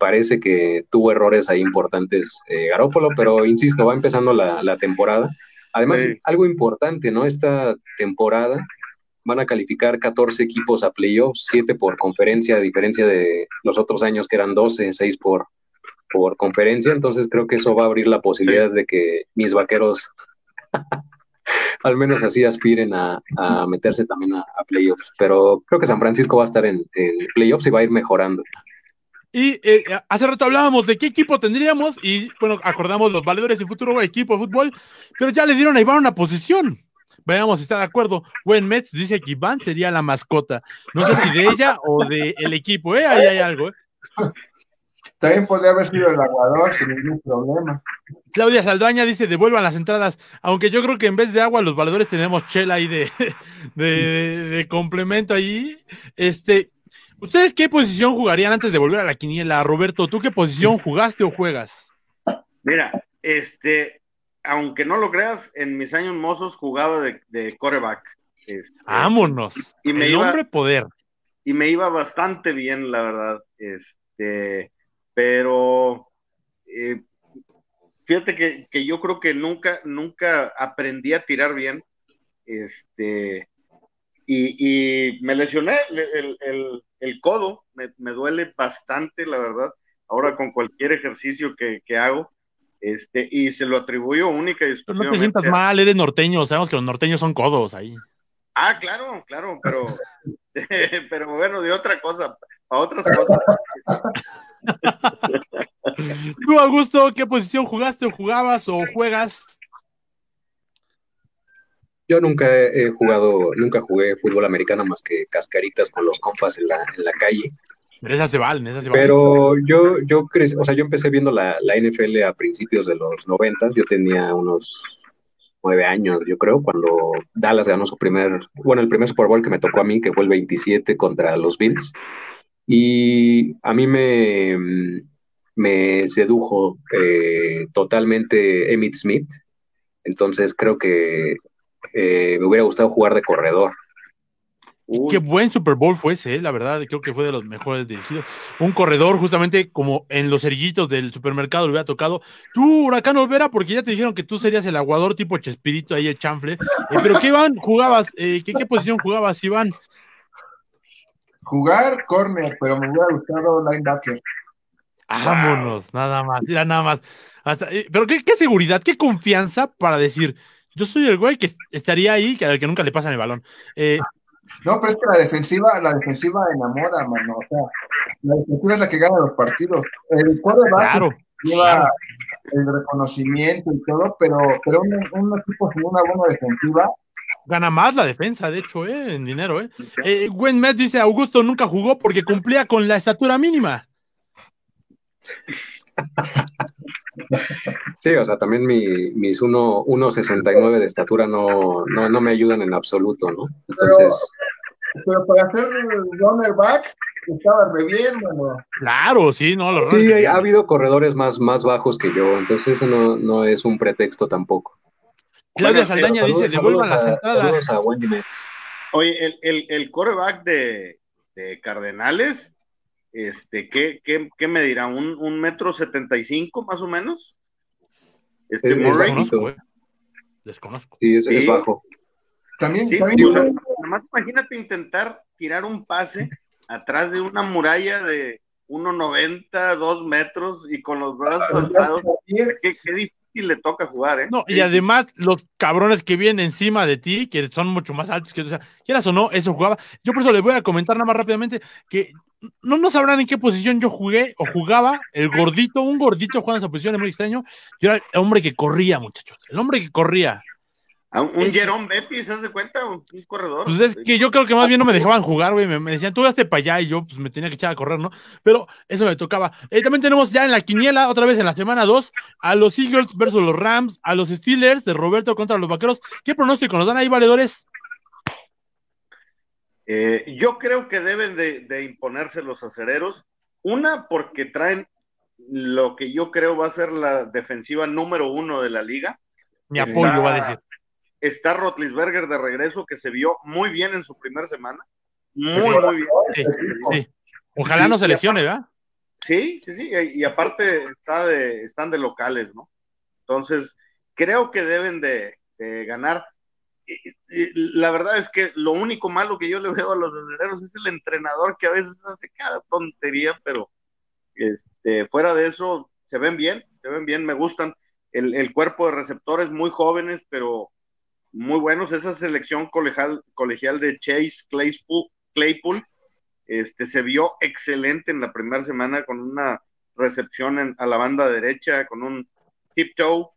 parece que tuvo errores ahí importantes eh, Garópolo, pero insisto, va empezando la, temporada. Además, algo importante, ¿no? Esta temporada van a calificar 14 equipos a playoffs, 7 por conferencia, a diferencia de los otros años que eran 12, 6 por, por conferencia. Entonces creo que eso va a abrir la posibilidad de que mis vaqueros al menos así aspiren a, meterse también a, playoffs. Pero creo que San Francisco va a estar en, en playoffs y va a ir mejorando. Y eh, hace rato hablábamos de qué equipo tendríamos y bueno, acordamos los valedores y futuro equipo de fútbol, pero ya le dieron a Iván una posición. Veamos si está de acuerdo. Gwen Metz dice que Iván sería la mascota. No sé si de ella o del el equipo, ¿eh? Ahí hay algo, ¿eh? También podría haber sido el aguador sin ningún problema. Claudia Saldaña dice, devuelvan las entradas, aunque yo creo que en vez de agua los valedores tenemos chela ahí de, de, de complemento ahí. Este, ¿Ustedes qué posición jugarían antes de volver a la quiniela? Roberto, ¿tú qué posición jugaste o juegas? Mira, este, aunque no lo creas, en mis años mozos jugaba de, de coreback. Este, Vámonos. Y me El hombre poder. Y me iba bastante bien, la verdad. Este, pero eh, fíjate que, que, yo creo que nunca, nunca aprendí a tirar bien. Este, y, me lesioné el, codo, me, duele bastante, la verdad, ahora con cualquier ejercicio que, hago, este, y se lo atribuyo única y exclusivamente. No te sientas mal, eres norteño, sabemos que los norteños son codos ahí. Ah, claro, claro, pero, pero bueno, de otra cosa, a otras cosas. Tú, Augusto, ¿qué posición jugaste o jugabas o juegas? Yo nunca he jugado, nunca jugué fútbol americano más que cascaritas con los compas en la, en la calle. Pero esas se valen, esas se valen. Pero yo, yo crecí, o sea, yo empecé viendo la, la NFL a principios de los noventas, yo tenía unos nueve años, yo creo, cuando Dallas ganó su primer, bueno, el primer Super Bowl que me tocó a mí, que fue el 27 contra los Bills. Y a mí me, me sedujo eh, totalmente Emmitt Smith. Entonces creo que eh, me hubiera gustado jugar de corredor. Qué buen Super Bowl fue ese, eh, la verdad, creo que fue de los mejores dirigidos. Un corredor, justamente como en los cerillitos del supermercado le hubiera tocado. Tú, Huracán Olvera, porque ya te dijeron que tú serías el aguador tipo Chespirito ahí, el chanfle. Eh, pero ¿qué Iván jugabas? ¿qué, ¿qué, posición jugabas, Iván? Jugar corner, pero me hubiera gustado linebacker. Vámonos, nada más, mira, nada más. pero ¿qué, qué seguridad, qué confianza para decir, yo soy el güey que estaría ahí, que al que nunca le pasan el balón. Eh, no, pero es que la defensiva, la defensiva enamora, mano. O sea, la defensiva es la que gana los partidos. El quarterback lleva el reconocimiento y todo, pero, pero un, equipo sin una buena defensiva. Gana más la defensa, de hecho, ¿eh? en dinero. ¿eh? eh Gwen Met dice: Augusto nunca jugó porque cumplía con la estatura mínima. Sí, o sea, también mi, mis 1.69 de estatura no, no, no, me ayudan en absoluto, ¿no? Entonces... Pero, para hacer runner back, estaba re bien, Claro, sí, no, los sí, ha habido corredores más, más bajos que yo, entonces eso no, no es un pretexto tampoco. Claudia Saldaña dice, devuelvan las entradas. Oye, el, el, el coreback de, de Cardenales este, ¿qué, qué, qué me dirá? ¿Un, ¿Un, metro setenta y cinco más o menos? Este, desconozco, eh. desconozco. Sí, es, bajo. También, imagínate intentar tirar un pase atrás de una muralla de 1,90, 2 metros y con los brazos alzados. Qué, qué, difícil le toca jugar, ¿eh? No, y además los cabrones que vienen encima de ti, que son mucho más altos que, o sea, quieras o no, eso jugaba. Yo por eso les voy a comentar nada más rápidamente que no, no sabrán en qué posición yo jugué o jugaba. El gordito, un gordito jugando en esa posición es muy extraño. Yo era el hombre que corría, muchachos. El hombre que corría. A un un Jerome Betty, ¿se hace cuenta? Un, un corredor. Pues es que yo creo que más bien no me dejaban jugar, güey. Me, me decían, tú hazte para allá y yo pues me tenía que echar a correr, ¿no? Pero eso me tocaba. Eh, también tenemos ya en la quiniela, otra vez en la semana 2, a los Eagles versus los Rams, a los Steelers de Roberto contra los Vaqueros. ¿Qué pronóstico nos dan ahí, valedores? Eh, yo creo que deben de, de imponerse los acereros. Una, porque traen lo que yo creo va a ser la defensiva número uno de la liga. Mi apoyo va a decir. Está Rotlisberger de regreso, que se vio muy bien en su primera semana. Muy, muy bien. Sí, sí. Ojalá no se lesione, ¿verdad? Sí, sí, sí. Y, aparte está de, están de locales, ¿no? Entonces, creo que deben de, de ganar. Y- y la verdad es que lo único malo que yo le veo a los acereros es el entrenador que a veces hace cada tontería, pero este, fuera de eso, se ven bien, se ven bien, me gustan. El, el cuerpo de receptores muy jóvenes, pero muy buenos. Esa selección colegial, colegial de Chase Claypool, Claypool este, se vio excelente en la primera semana con una recepción en- a la banda derecha, con un tiptoe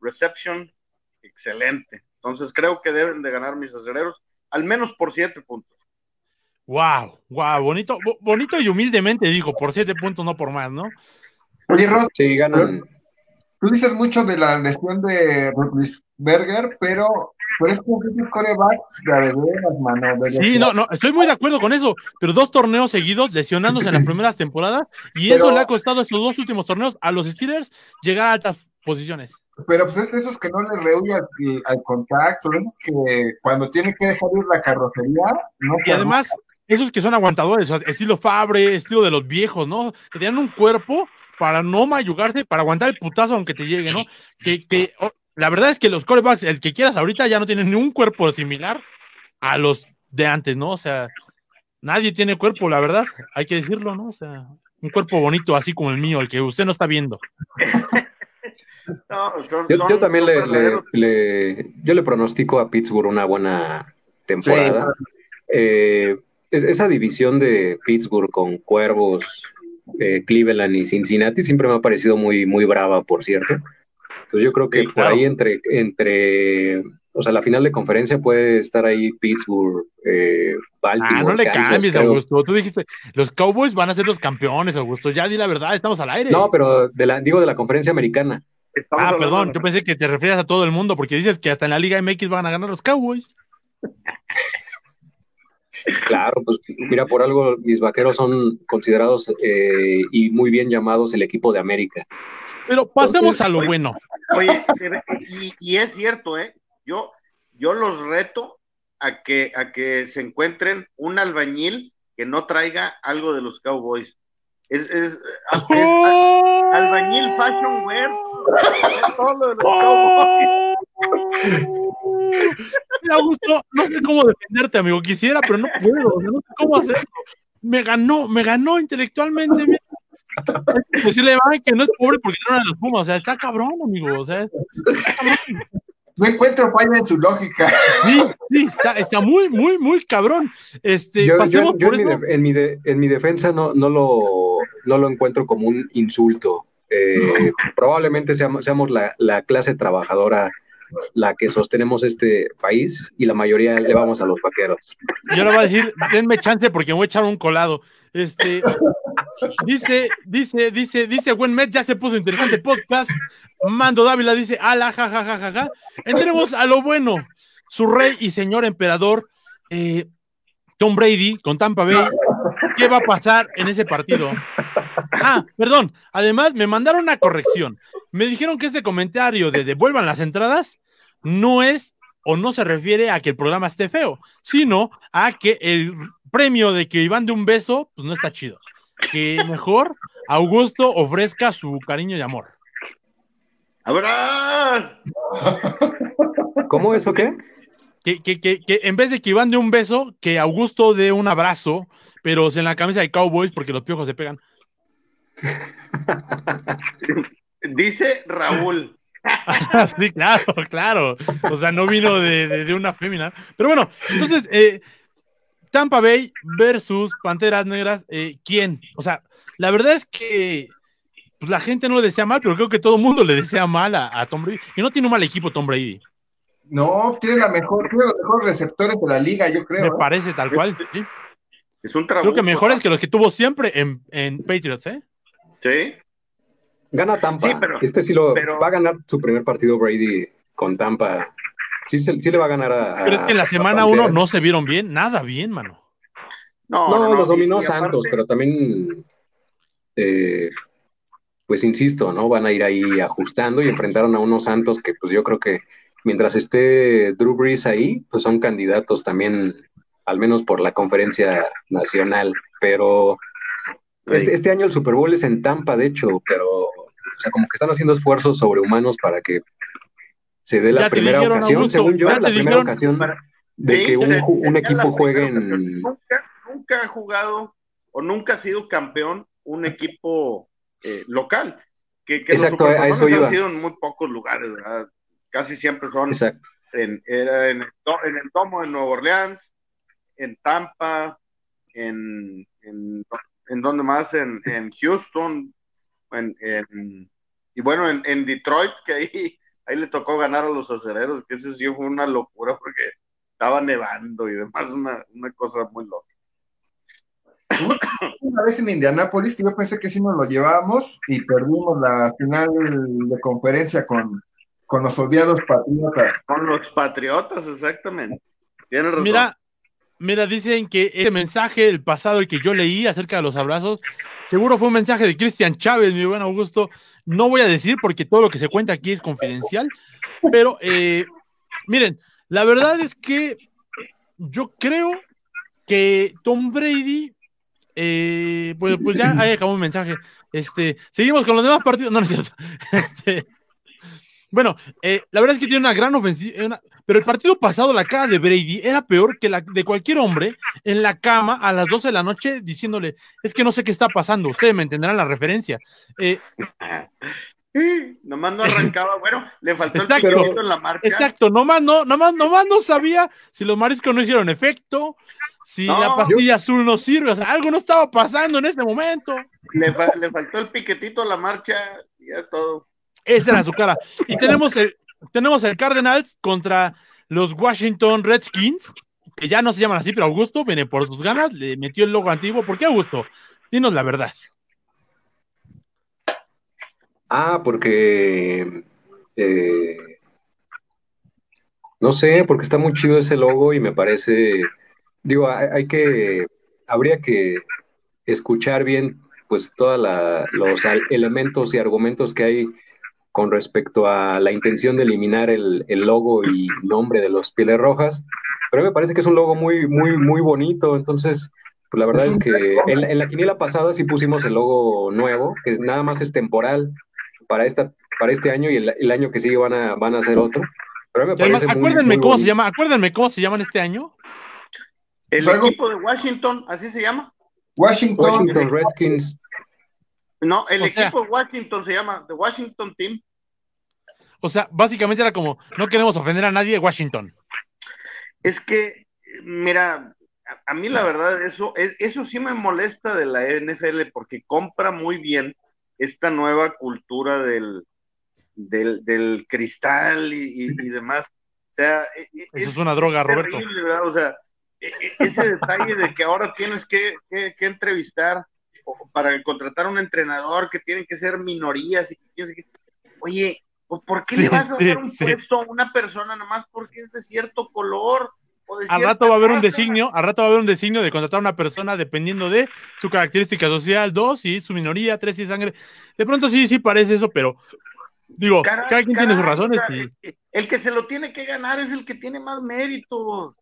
reception, excelente. Entonces creo que deben de ganar mis acereros, al menos por siete puntos. Wow, wow, bonito, bo- bonito y humildemente digo, por siete puntos, no por más, ¿no? Oye, Rod, Sí, ganan. Tú dices mucho de la lesión de Berger, pero, pero es que un coreback de mano. Sí, no, no, estoy muy de acuerdo con eso, pero dos torneos seguidos lesionándose en las primeras temporadas y eso Pero- le ha costado estos dos últimos torneos a los Steelers llegar a altas posiciones. Pero pues es de esos que no le rehuye al, al contacto, ¿no? que cuando tiene que dejar ir la carrocería, no Y además, esos que son aguantadores, estilo Fabre, estilo de los viejos, ¿no? Que tienen un cuerpo para no mayugarse, para aguantar el putazo aunque te llegue, ¿no? Que, que oh, la verdad es que los corebacks, el que quieras ahorita, ya no tienen ni un cuerpo similar a los de antes, ¿no? O sea, nadie tiene cuerpo, la verdad, hay que decirlo, ¿no? O sea, un cuerpo bonito, así como el mío, el que usted no está viendo. No, son- Yo, son- yo también le, le- verdaderos le- yo le pronostico a Pittsburgh una buena temporada. Eh, es- esa división de Pittsburgh con Cuervos, eh, Cleveland y Cincinnati siempre me ha parecido muy, muy brava, por cierto. Entonces yo creo que Sí, por claro. ahí entre, entre, o sea, la final de conferencia puede estar ahí Pittsburgh, eh, Baltimore, Ah, no le Kansas, cambies, creo. Augusto. Tú dijiste, los Cowboys van a ser los campeones, Augusto. Ya di la verdad, estamos al aire. No, pero de la, digo de la conferencia americana. Estamos Ah, perdón, yo pensé que te refieres a todo el mundo porque dices que hasta en la Liga MX van a ganar los Cowboys. Claro, pues mira, por algo mis vaqueros son considerados eh, y muy bien llamados el equipo de América. Pero pasemos Entonces, a lo oye, bueno. Oye, y, y es cierto, ¿eh? Yo, yo los reto a que, a que se encuentren un albañil que no traiga algo de los Cowboys. Es, es, es- albañil fashion wear. Es todo lo de los Cowboys. Mira, Augusto, no sé cómo defenderte, amigo. Quisiera, pero no puedo. no sé cómo hacerlo. Me ganó, me ganó intelectualmente. mira. Hay que Decirle ay, que no es pobre porque no era de Pumas. O sea, está cabrón, amigo. O sea, está cabrón. No encuentro falla en su lógica. Sí, sí, está, está muy, muy, muy cabrón. Este, Yo, yo- pasemos yo por en, mi de- en mi de- en mi defensa no, no, lo, no lo encuentro como un insulto. Eh, probablemente seamos, seamos la, la clase trabajadora la que sostenemos este país y la mayoría le vamos a los vaqueros. Yo le voy a decir, denme chance porque me voy a echar un colado. Este, dice, dice, dice, dice, buen Met, ya se puso interesante podcast. Mando Dávila dice, ala, ja, ja, ja, ja, ja. Entremos a lo bueno. Su rey y señor emperador, eh, Tom Brady con Tampa Bay. ¿Qué va a pasar en ese partido? Ah, perdón. Además, me mandaron una corrección. Me dijeron que este comentario de devuelvan las entradas no es o no se refiere a que el programa esté feo, sino a que el premio de que iban de un beso, pues no está chido. Que mejor Augusto ofrezca su cariño y amor. ¡Habrá! ¿Cómo eso qué? Que, que, que, que en vez de que iban de un beso, que Augusto dé un abrazo, pero en la camisa de Cowboys porque los piojos se pegan. Dice Raúl. sí, claro, claro. O sea, no vino de, de- de una fémina. Pero bueno, entonces, eh, Tampa Bay versus Panteras Negras, eh, ¿quién? O sea, la verdad es que pues, la gente no le desea mal, pero creo que todo el mundo le desea mal a, a Tom Brady. Y no tiene un mal equipo Tom Brady. No, tiene la mejor, tiene los mejores receptores de la liga, yo creo. Me ¿eh? parece tal cual. sí. Es un Creo trabajo. que mejores que los que tuvo siempre en, en Patriots, ¿eh? Sí. Gana Tampa. Sí, pero- este sí lo pero- va a ganar su primer partido Brady con Tampa. Sí, se- sí le va a ganar a. Pero es que en la semana uno no se vieron bien, nada bien, mano. No, No, no, no, los dominó y- y aparte- Santos, pero también, eh, pues insisto, ¿no? Van a ir ahí ajustando y enfrentaron a unos Santos que, pues yo creo que mientras esté Drew Brees ahí, pues son candidatos también, al menos por la conferencia nacional. Pero este, este año el Super Bowl es en Tampa, de hecho, pero, o sea, como que están haciendo esfuerzos sobrehumanos para que se dé la Ya primera dijeron, ocasión, Augusto, según yo, la primera dijeron ocasión para- de Sí, que un, se- equipo juegue en... Nunca, nunca ha jugado o nunca ha sido campeón un equipo eh, local. Que, que Exacto, los a eso iba. han sido en muy pocos lugares, ¿verdad? Casi siempre son en, era en, el, en el Domo de Nueva Orleans, en Tampa, en, en, en donde más, en, en Houston, en, en- y bueno, en, en Detroit, que ahí, ahí le tocó ganar a los acereros, que ese sí fue una locura porque estaba nevando y demás, una, una cosa muy loca. Una vez en Indianápolis, que yo pensé que sí nos lo llevábamos y perdimos la final de conferencia con, con los odiados patriotas. Con los patriotas, exactamente. Tienes razón. Mira, mira, dicen que ese mensaje, el pasado, el que yo leí acerca de los abrazos, seguro fue un mensaje de Cristian Chávez, mi buen Augusto. No voy a decir porque todo lo que se cuenta aquí es confidencial, pero eh, miren, la verdad es que yo creo que Tom Brady, eh, pues, pues ya ahí acabó mi mensaje. Este, seguimos con los demás partidos. No, no es cierto. Este, bueno, eh, la verdad es que tiene una gran ofensiva, una- pero el partido pasado, la cara de Brady era peor que la de cualquier hombre en la cama a las 12 de la noche diciéndole, es que no sé qué está pasando, ustedes me entenderán la referencia. Eh, nomás no arrancaba, bueno, le faltó Exacto. el piquito en la marcha. exacto, nomás no, nomás, nomás no sabía si los mariscos no hicieron efecto, si No, la pastilla azul no sirve, o sea, algo no estaba pasando en ese momento. Le, fa- le faltó el piquetito a la marcha, y ya todo. Esa era su cara. Y tenemos el, tenemos el Cardinals contra los Washington Redskins, que ya no se llaman así, pero Augusto viene por sus ganas, le metió el logo antiguo. ¿Por qué Augusto? Dinos la verdad. Ah, porque eh, no sé, porque está muy chido ese logo y me parece, digo, hay, hay que, habría que escuchar bien, pues, todos los elementos y argumentos que hay con respecto a la intención de eliminar el, el logo y nombre de los Pieles Rojas, pero me parece que es un logo muy, muy, muy bonito, entonces, pues la verdad Es que en, la- en la quiniela pasada sí pusimos el logo nuevo, que nada más es temporal para esta, para este año y el, el año que sigue van a, van a hacer otro. Pero me Y además, parece muy- acuérdenme muy cómo se llama, acuérdenme cómo se llaman este año. El Salgo- equipo de Washington, ¿así se llama? Washington, Washington Redskins. No, el O sea- equipo de Washington se llama The Washington Team. O sea, básicamente era como, no queremos ofender a nadie de Washington. Es que, mira, a, a mí la verdad, eso, es, eso sí me molesta de la NFL porque compra muy bien esta nueva cultura del, del, del cristal y, y- y demás. O sea, e- e- Eso es una droga, Roberto. terrible, ¿verdad? O sea, e- ese detalle de que ahora tienes que, que- que entrevistar para contratar a un entrenador que tienen que ser minorías y que. Oye, ¿por qué Sí, le vas a sí, dar un sí. puesto a una persona nomás porque es de cierto color? O de Al rato va a haber un designio, al rato va a haber un designio de contratar a una persona dependiendo de su característica social, dos, es su minoría, tres, es sangre. De pronto sí, sí parece eso, pero digo, Caray, cada quien tiene sus razones y El que se lo tiene que ganar es el que tiene más mérito.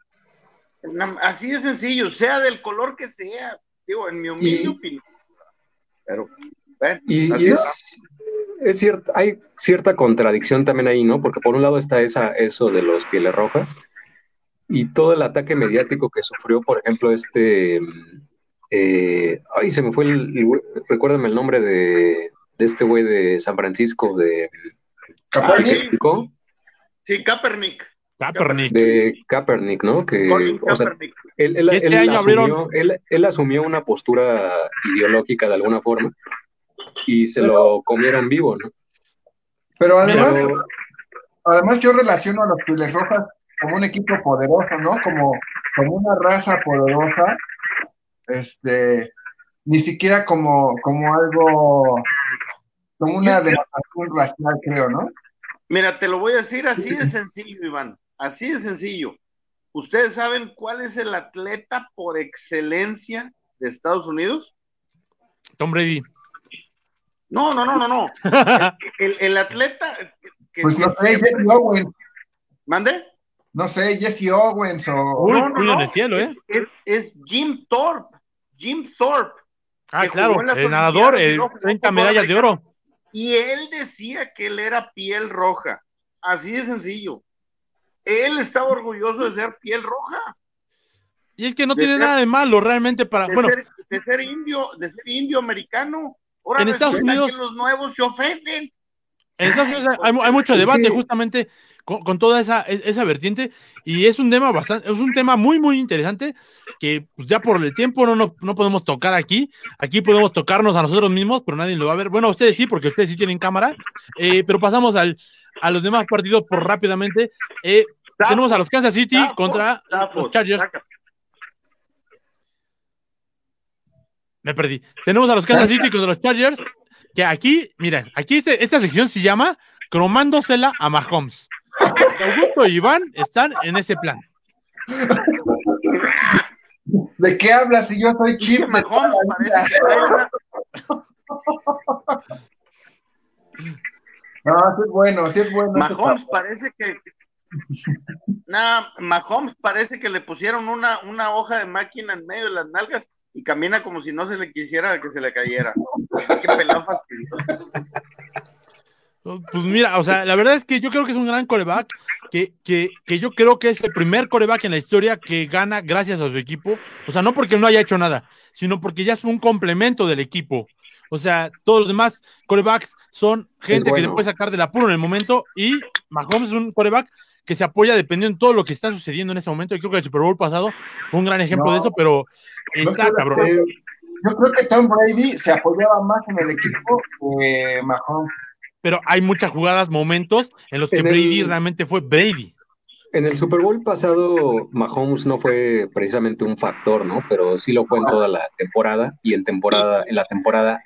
Así de sencillo, sea del color que sea. Digo, en mi humilde Y- opinión. Pero, bueno, Y, así y es. es, cierta, hay cierta contradicción también ahí, ¿no? Porque por un lado está esa, eso de los pieles rojas y todo el ataque mediático que sufrió, por ejemplo, este, eh, ay, se me fue el, recuérdame el nombre de, de este güey de San Francisco, de, Kaepernick, Ah, sí. Sí, Kaepernick. Kaepernick. de Kaepernick, ¿no? Que, Colin o sea, Kaepernick. él, él- Este él año asumió, abrieron- él, él asumió una postura ideológica de alguna forma y se lo comieron vivo, ¿no? pero además, Pero- además yo relaciono a los Pieles Rojas como un equipo poderoso, ¿no? Como, como una raza poderosa, este, ni siquiera como, como algo, como una denotación racial, creo, ¿no? Mira, te lo voy a decir así de sencillo, Iván, así de sencillo. ¿Ustedes saben cuál es el atleta por excelencia de Estados Unidos? Tom Brady. No, no, no, no, no. el, el atleta. Que Pues no sé, siempre- Jesse Owens, ¿Mande? no sé, Jesse Owens o... Uy, No, no, cuyo en el cielo, ¿eh? Es, es Jim Thorpe. Jim Thorpe. Ah, claro, el nadador, el luego jugó 30 con medallas de oro. Y él decía que él era piel roja. Así de sencillo. Él estaba orgulloso de ser piel roja. Y es que no De tiene ser- nada de malo realmente para. De, Bueno, ser, de ser indio, de ser indio americano. Ahora En Estados Unidos- que los nuevos se ofenden. En Estados Unidos hay, hay mucho debate justamente con, con toda esa, es- esa vertiente y es un tema bastante, es un tema muy muy interesante que pues, ya por el tiempo no, no, no podemos tocar aquí. Aquí podemos tocarnos a nosotros mismos, pero nadie lo va a ver. Bueno, ustedes sí, porque ustedes sí tienen cámara. Eh, pero pasamos al, a los demás partidos por rápidamente. Eh, tenemos a los Kansas City Stafford, contra Stafford, los Chargers. saca. Me perdí. Tenemos a los Kansas City contra los Chargers. Que aquí, miren, aquí este- esta sección se llama Cromándosela a Mahomes. Augusto y Iván están en ese plan. ¿De qué hablas si yo soy chief Mahomes No, sí es bueno, sí es bueno. Mahomes parece que. Nah, Mahomes parece que le pusieron una, una hoja de máquina en medio de las nalgas y camina como si no se le quisiera que se le cayera. Qué pelón fastidioso. Pues mira, o sea, la verdad es que yo creo que es un gran coreback, que, que, que yo creo que es el primer coreback en la historia que gana gracias a su equipo. O sea, no porque no haya hecho nada, sino porque ya es un complemento del equipo. O sea, todos los demás corebacks son gente que te puede sacar del apuro en el momento y Mahomes es un coreback que se apoya dependiendo de todo lo que está sucediendo en ese momento. Y creo que el Super Bowl pasado fue un gran ejemplo No. de eso, pero está cabrón. Yo creo que Tom Brady se apoyaba más en el equipo que Mahomes. Pero hay muchas jugadas, momentos en los que En el- Brady realmente fue Brady. En el Super Bowl pasado, Mahomes no fue precisamente un factor, ¿no? Pero sí lo fue en toda la temporada y en temporada, en la temporada.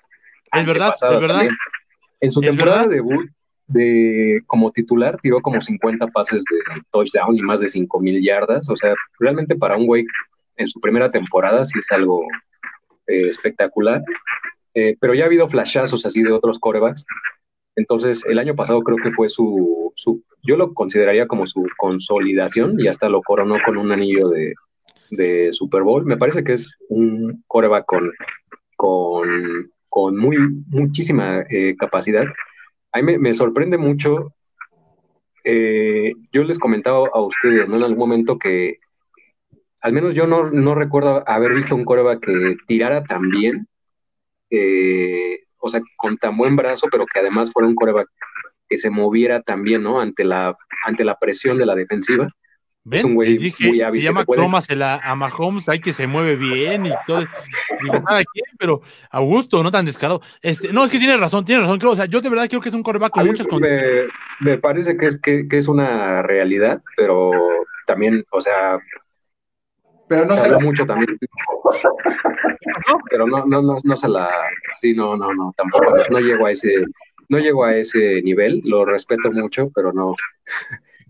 Es verdad, es verdad. también. En su temporada verdad. debut, de, como titular, tiró como 50 pases de touchdown y más de 5 mil yardas. O sea, realmente para un güey en su primera temporada sí es algo eh, espectacular. Eh, pero ya ha habido flashazos así de otros corebacks. Entonces, el año pasado creo que fue su, su, yo lo consideraría como su consolidación y hasta lo coronó con un anillo de, de Super Bowl. Me parece que es un coreback con, con, con muy, muchísima eh, capacidad. A mí me, sorprende mucho. eh, yo les comentaba a ustedes, ¿no? En algún momento que al menos yo no, no recuerdo haber visto un coreback que tirara tan bien, eh, o sea, con tan buen brazo, pero que además fuera un coreback que se moviera tan bien, ¿no? Ante la, ante la presión de la defensiva. ¿Ven? Es un güey dije, muy hábil se llama te puede- Cromasela a Mahomes, hay que se mueve bien y todo. Digo, cada quien, pero Augusto, no tan descarado. Este, no, es que tiene razón, tiene razón. Creo, o sea, yo de verdad creo que es un coreback A con muchas condiciones. me, me parece que es, que, que es una realidad, pero también, o sea, Pero no se se habla mucho también. Pero no, no, no, no se la, sí, no, no, no, tampoco, no llego a ese, no llego a ese nivel, lo respeto mucho, pero no,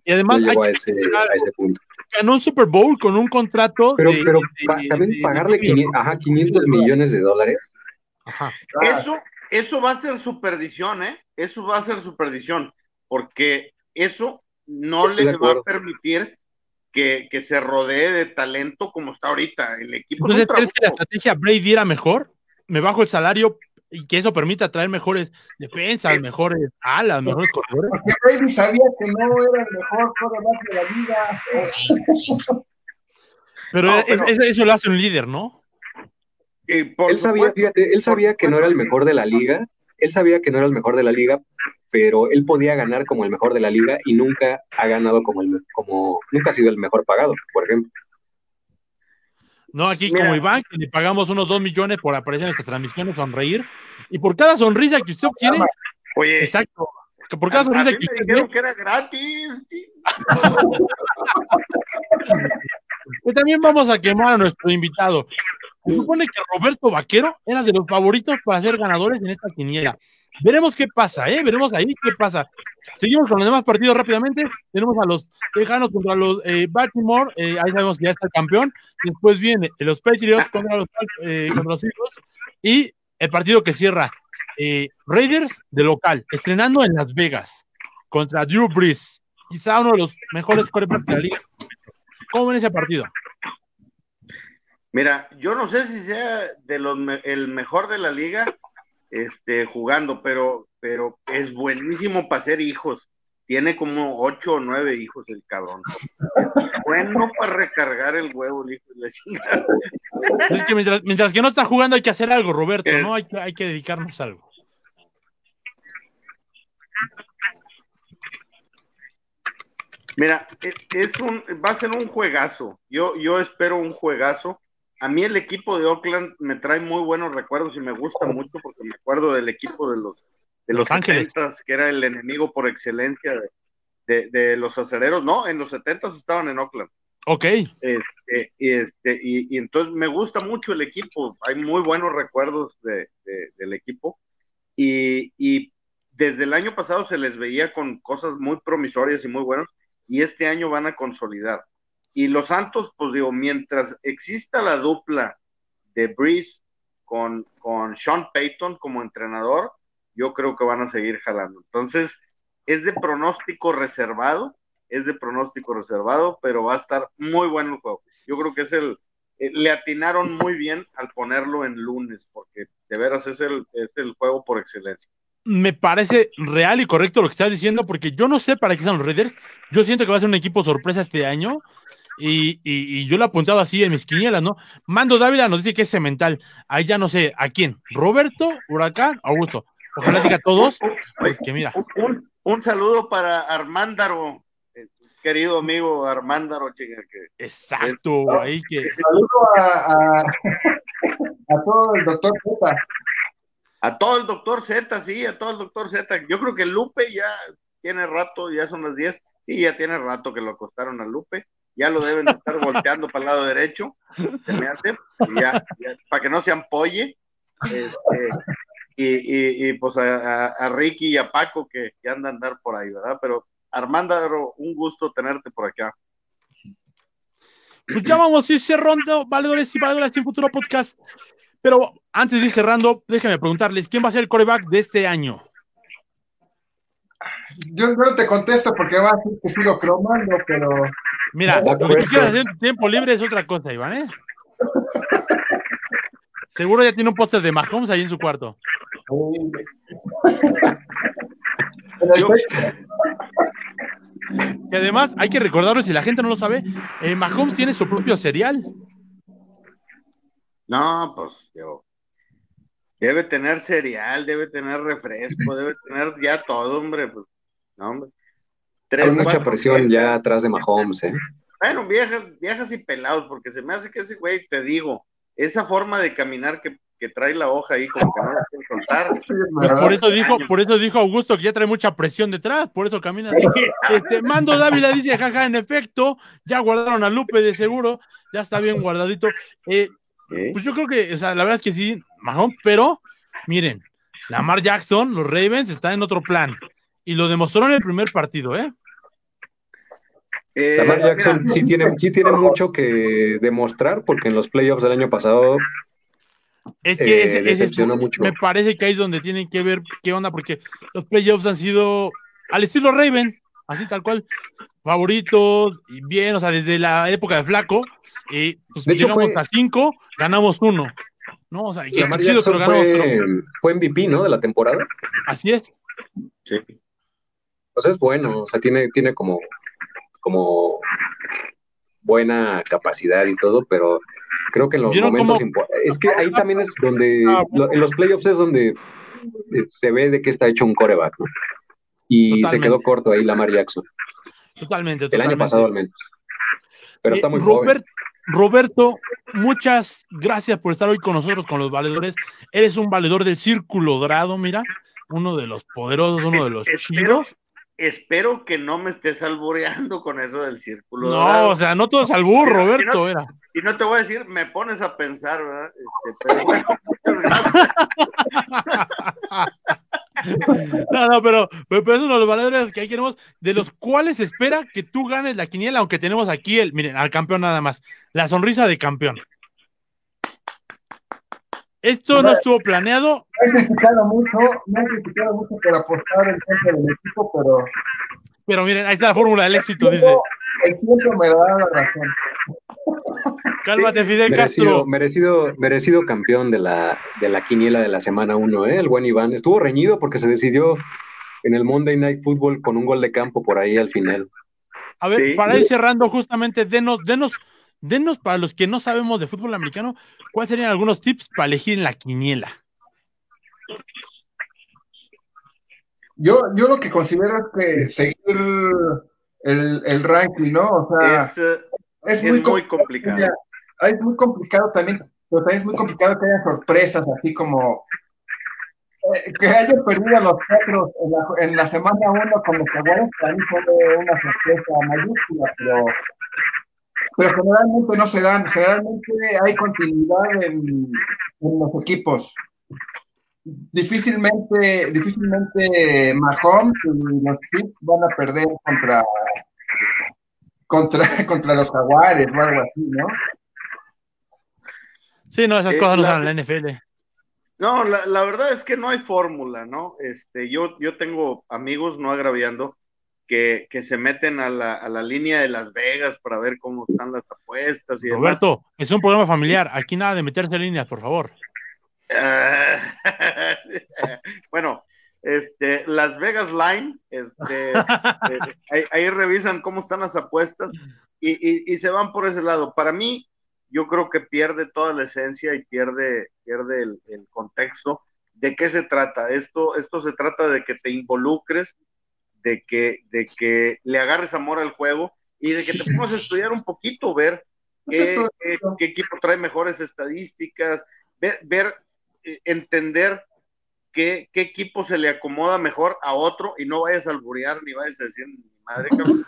Y no además, hay llego a que ese, a ese punto. ganó un Super Bowl con un contrato. Pero, de- pero de- pa- también de- pagarle de- 500, ajá, 500 millones de dólares, Ajá. Eso, eso va a ser su perdición, ¿eh? Eso va a ser su perdición, porque eso no Estoy le de va a permitir que, que se rodee de talento como está ahorita. El equipo Entonces, ¿crees que la estrategia Brady era mejor? Me bajo el salario y que eso permita traer mejores defensas, mejores alas, mejores corredores. Porque Brady sabía que no era el mejor quarterback de la liga. Pero, No, es- pero- es- eso lo hace un líder, ¿no? Eh, por él sabía, fíjate, él sabía que no era el mejor de la liga, él sabía que no era el mejor de la liga, pero él podía ganar como el mejor de la liga y nunca ha ganado como el, como, nunca ha sido el mejor pagado, por ejemplo. No, aquí Mira. como Iván, que le pagamos unos dos millones por aparecer en estas transmisiones, sonreír. Y por cada sonrisa que usted obtiene, Oye, exacto, por cada A- a sonrisa mí que me usted dijeron ve, que era gratis. también vamos a quemar a nuestro invitado. Se supone que Roberto Vaquero era de los favoritos para ser ganadores en esta quiniela. Veremos qué pasa, ¿eh? Veremos ahí qué pasa. Seguimos con los demás partidos rápidamente. Tenemos a los Tejanos contra los eh, Baltimore. eh, ahí sabemos que ya está el campeón. Después viene los Patriots contra los, eh. Y el partido que cierra eh, Raiders de local, estrenando en Las Vegas contra Drew Brees. Quizá uno de los mejores quarterbacks de la liga. ¿Cómo ven ese partido? Mira, yo no sé si sea de los el mejor de la liga este, jugando, pero, pero es buenísimo para ser hijos. Tiene como ocho o nueve hijos el cabrón. Bueno para recargar el huevo, el hijo de la chingada. Es que mientras, mientras que no está jugando hay que hacer algo, Roberto. ¿no? Hay que, hay que dedicarnos a algo. Mira, es, es un, va a ser un juegazo. Yo, yo espero un juegazo. A mí el equipo de Oakland me trae muy buenos recuerdos y me gusta mucho porque me acuerdo del equipo de los de los Los Ángeles. 70 que era el enemigo por excelencia de, de- de los acereros. No, en los 70 estaban en Oakland. Ok. Este, y, este, y, y entonces me gusta mucho el equipo. Hay muy buenos recuerdos de, de- del equipo. Y, y desde el año pasado se les veía con cosas muy promisorias y muy buenas. Y este año van a consolidar. Y los Santos, pues digo, mientras exista la dupla de Breeze con, con Sean Payton como entrenador, yo creo que van a seguir jalando. Entonces, es de pronóstico reservado, es de pronóstico reservado, pero va a estar muy bueno el juego. Yo creo que es el, eh, le atinaron muy bien al ponerlo en lunes, porque de veras es el, es el juego por excelencia. Me parece real y correcto lo que estás diciendo, porque yo no sé para qué son los Raiders. Yo siento que va a ser un equipo sorpresa este año. Y, y- y yo lo he apuntado así en mis quinielas, ¿no? Mando Dávila nos dice que es cemental. Ahí ya no sé a quién. Roberto, Huracán, Augusto. Ojalá diga todos, porque mira, Un, un- un saludo para Armándaro, eh, querido amigo Armándaro, chinga, que exacto, ahí que. Saludo a, a, a todo el doctor Z. A todo el doctor Z, sí, a todo el doctor Z. Yo creo que Lupe ya tiene rato, ya son las 10. Sí, ya tiene rato que lo acostaron a Lupe. Ya lo deben de estar volteando para el lado derecho, se me hace, y ya, ya, para que no se ampolle. Este, y, y, y, pues a, Ricky y a Paco que, que andan a andar por ahí, ¿verdad? Pero Armando, un gusto tenerte por acá. Pues ya vamos a ir cerrando, valedores y valedoras en futuro podcast. Pero antes de ir cerrando, déjenme preguntarles, ¿quién va a ser el coreback de este año? Yo, yo no te contesto porque va a decir que sigo cromando, pero. Mira, lo que tú quieras hacer en tu tiempo libre es otra cosa, Iván, ¿eh? Seguro ya tiene un póster de Mahomes ahí en su cuarto. Yo, Y además, hay que recordarlo, si la gente no lo sabe, eh, Mahomes tiene su propio cereal. no, pues yo. Debe tener cereal, debe tener refresco, debe tener ya todo, hombre. Pues, no, hombre. Tres, Con mucha presión ya atrás de Mahomes, ¿eh? Bueno, viejas, viejas y pelados, porque se me hace que ese güey, te digo, esa forma de caminar que, que trae la hoja ahí, como que no la quiere soltar. Sí, Pues por eso dijo, por eso dijo Augusto que ya trae mucha presión detrás, por eso camina así. Este, Mando Dávila dice, jaja, en efecto, ya guardaron a Lupe de seguro, ya está bien guardadito. Eh, pues yo creo que, o sea, la verdad es que sí, Mahomes, pero miren, Lamar Jackson, los Ravens están en otro plan. Y lo demostró en el primer partido, ¿eh? Eh, Lamar mira, Jackson sí tiene, sí tiene mucho que demostrar porque en los playoffs del año pasado Es que Eh, ese- ese es- decepcionó mucho. me parece que ahí es donde tienen que ver qué onda, porque los playoffs han sido al estilo Raven, así tal cual, favoritos, y bien, o sea, desde la época de Flaco, y pues De hecho, llegamos fue- a cinco, ganamos uno, ¿no? O sea, y Lamar chido que lo Jackson ganó, fue, pero fue MVP, ¿no? De la temporada. así es. sí. Pues es bueno, o sea, tiene, tiene como, como buena capacidad y todo, pero creo que en los ¿Vieron momentos es que ahí también es donde Ah, lo- en los playoffs es donde se ve de qué está hecho un coreback, ¿no? Y se quedó corto ahí Lamar Jackson, Totalmente, el totalmente. año pasado al menos. Pero está Eh, muy Robert- joven. Roberto, muchas gracias por estar hoy con nosotros, con los valedores. Eres un valedor del Círculo Dorado, mira. uno de los poderosos, uno de los espero, Espero que no me estés albureando con eso del círculo. No, o sea, no todo es albur, Roberto. Y no te voy a decir, me pones a pensar, ¿verdad? Este, no, no, pero, pero, eso los valores que ahí queremos, de los cuales espera que tú ganes la quiniela, aunque tenemos aquí el, miren, al campeón nada más, la sonrisa de campeón. Esto no estuvo planeado. No he criticado mucho, no he criticado mucho por apostar el centro del equipo, pero. Pero miren, ahí está la fórmula del éxito, dice. El tiempo me da la razón. Cálmate, Fidel merecido, Castro. Merecido, merecido campeón de la, de la quiniela de la semana 1, ¿eh? el buen Iván. Estuvo reñido porque se decidió en el Monday Night Football con un gol de campo por ahí al final. A ver, sí. para ir cerrando, justamente, denos, denos, denos para los que no sabemos de fútbol americano, ¿cuáles serían algunos tips para elegir en la quiniela? Yo, yo lo que considero es que seguir el, el ranking, ¿no? O sea, es, es, muy, muy complicado. Es muy complicado también, pero también es muy complicado que haya sorpresas así como eh, que hayan perdido los Petros en la, en la semana 1 con los Jaguares, para mí fue una sorpresa mayúscula, pero, pero generalmente no se dan, generalmente hay continuidad en, en los equipos. Difícilmente, difícilmente Mahomes y los Chiefs van a perder contra contra, contra los jaguares o algo así, ¿no? Sí, no, esas eh, cosas no en la NFL. No, la, la, verdad es que no hay fórmula, ¿no? Este, yo, yo tengo amigos, no agraviando, que, que se meten a la, a la, línea de Las Vegas para ver cómo están las apuestas y Roberto, demás. es un programa familiar, aquí nada de meterse en líneas, por favor. Uh, bueno, este, Las Vegas Line, este, eh, ahí, ahí, revisan cómo están las apuestas y, y, y, se van por ese lado. Para mí, yo creo que pierde toda la esencia y pierde, pierde el, el, contexto. ¿De qué se trata? Esto, esto se trata de que te involucres, de que, de que le agarres amor al juego y de que te pongas a estudiar un poquito, ver qué, qué, qué equipo trae mejores estadísticas, ver, ver entender qué, qué, equipo se le acomoda mejor a otro y no vayas a alburear ni vayas a decir mi madre cabrón.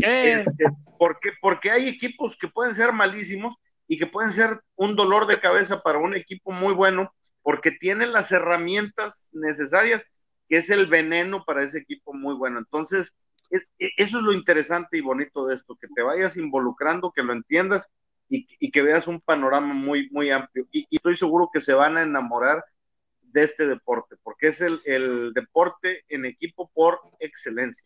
¿Qué? Este, porque, porque hay equipos que pueden ser malísimos y que pueden ser un dolor de cabeza para un equipo muy bueno porque tienen las herramientas necesarias que es el veneno para ese equipo muy bueno. Entonces, es, eso es lo interesante y bonito de esto, que te vayas involucrando, que lo entiendas y, y, que veas un panorama muy, muy amplio. Y, y, estoy seguro que se van a enamorar de este deporte, porque es el, el deporte en equipo por excelencia.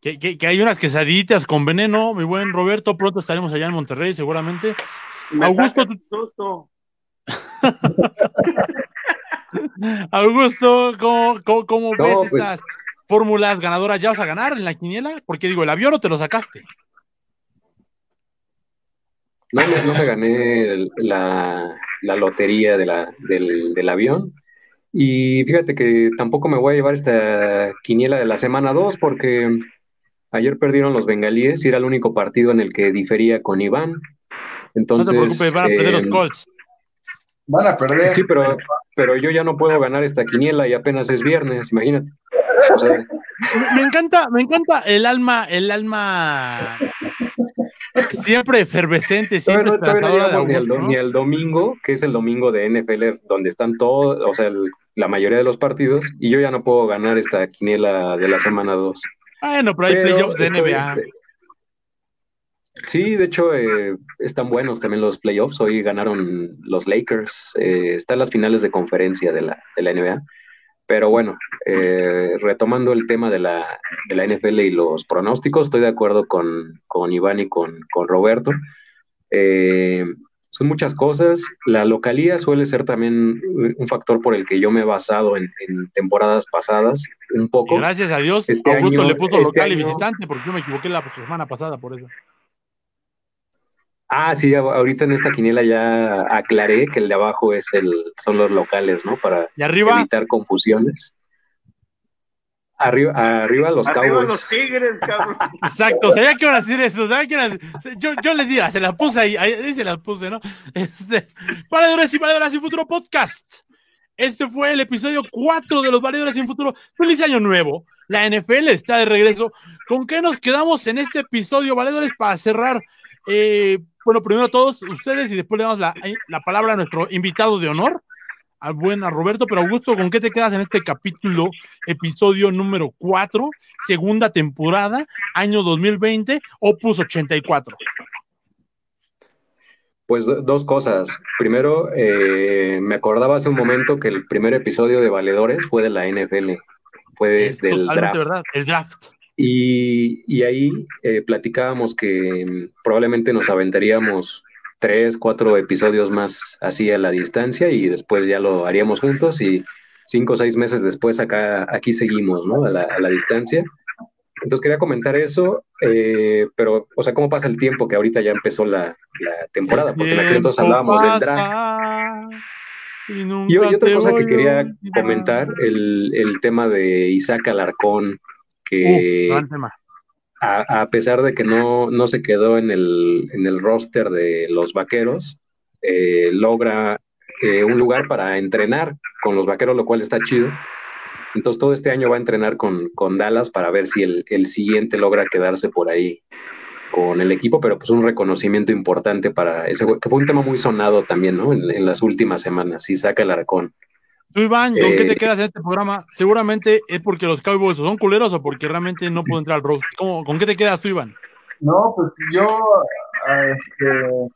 Que, que, que, hay unas quesaditas con veneno, mi buen Roberto, pronto estaremos allá en Monterrey, seguramente. Me Augusto, tú... Augusto, ¿cómo, cómo, cómo no, ves pues... estas fórmulas ganadoras? ¿Ya vas a ganar en la quiniela? Porque digo, el avión no te lo sacaste. No, no me gané la, la lotería de la, del, del, avión. Y fíjate que tampoco me voy a llevar esta quiniela de la semana 2 porque ayer perdieron los bengalíes y era el único partido en el que difería con Iván. Entonces, no te preocupes, van a perder eh, los Colts. Van a perder. Sí, pero, pero yo ya no puedo ganar esta quiniela y apenas es viernes, imagínate. O sea, me encanta, me encanta el alma, el alma siempre efervescente, siempre no, no, ni, el, ¿no? ni, el, domingo, que es el domingo de NFL, donde están todos, o sea, el, la mayoría de los partidos, y yo ya no puedo ganar esta quiniela de la semana 2. Bueno, pero hay playoffs de NBA. Este, sí, de hecho, eh, están buenos también los playoffs. Hoy ganaron los Lakers. Eh, están las finales de conferencia de la, de la NBA. Pero bueno, eh, retomando el tema de la, de la, NFL y los pronósticos, estoy de acuerdo con, con Iván y con, con Roberto. Eh, son muchas cosas. La localía suele ser también un factor por el que yo me he basado en, en temporadas pasadas, un poco. Y gracias a Dios, este Augusto año, le puso este local año... y visitante, porque yo me equivoqué la semana pasada por eso. Ah, sí, ahorita en esta quiniela ya aclaré que el de abajo es el, son los locales, ¿no? Para ¿Y arriba? evitar confusiones. Arriba, arriba los arriba Cowboys. los tigres, cabrón. Exacto, sabía que iban a decir eso, sabía que iban a decir, yo, yo les diría, se las puse ahí, ahí se las puse, ¿no? Este, valedores y valedoras y futuro podcast. Este fue el episodio 4 de los Valedores sin Futuro. Feliz año nuevo. La NFL está de regreso. ¿Con qué nos quedamos en este episodio, Valedores, para cerrar? Eh, bueno, primero a todos ustedes y después le damos la, la palabra a nuestro invitado de honor, al buen Roberto, pero Augusto, ¿con qué te quedas en este capítulo, episodio número 4, segunda temporada, año 2020, opus 84? Pues dos cosas. Primero, eh, me acordaba hace un momento que el primer episodio de Valedores fue de la NFL, fue del draft. Verdad, el draft. Y, y ahí eh, platicábamos que mm, probablemente nos aventaríamos tres, cuatro episodios más así a la distancia y después ya lo haríamos juntos y cinco o seis meses después acá, aquí seguimos, ¿no? A la, a la distancia. Entonces quería comentar eso, eh, pero, o sea, ¿cómo pasa el tiempo que ahorita ya empezó la, la temporada? Porque en aquel entonces hablábamos del draft. Y, y, otra cosa que quería comentar, el, el, tema de Isaac Alarcón, que uh, tema a, a, pesar de que no, no se quedó en el, en el roster de los vaqueros, eh, logra eh, un lugar para entrenar con los vaqueros, lo cual está chido. Entonces todo este año va a entrenar con, con Dallas para ver si el, el, siguiente logra quedarse por ahí con el equipo, pero pues un reconocimiento importante para ese, que fue un tema muy sonado también, ¿no? En, en las últimas semanas, Isaac Alarcón. Tú, Iván, ¿con eh, qué te quedas en este programa? Seguramente es porque los Cowboys son culeros o porque realmente no puedo entrar al rock. ¿Con qué te quedas tú, Iván? No, pues yo, este,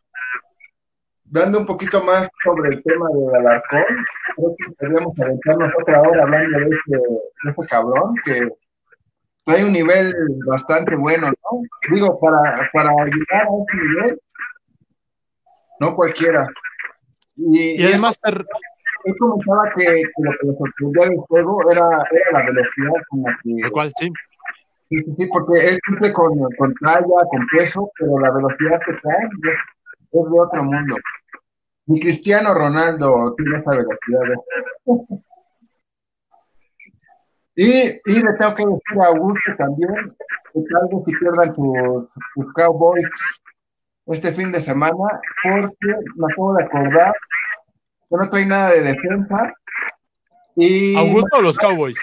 dando un poquito más sobre el tema de Alarcón, creo que podríamos aventarnos otra hora hablando de este, de este cabrón que trae un nivel bastante bueno, ¿no? Digo, para, para llegar a ese nivel, no cualquiera. Y, y además, él comentaba que, que, lo que le sorprendía del juego era, era la velocidad con la que. ¿Cuál? Sí. Sí, sí, sí, porque él cumple con, con talla, con peso, pero la velocidad que trae es, es de otro mundo. Ni Cristiano Ronaldo tiene esa velocidad. y, y le tengo que decir a Augusto también que tal vez si pierdan sus, sus Cowboys este fin de semana, porque me acabo de acordar no trae nada de defensa. Y ¿Augusto o los Cowboys?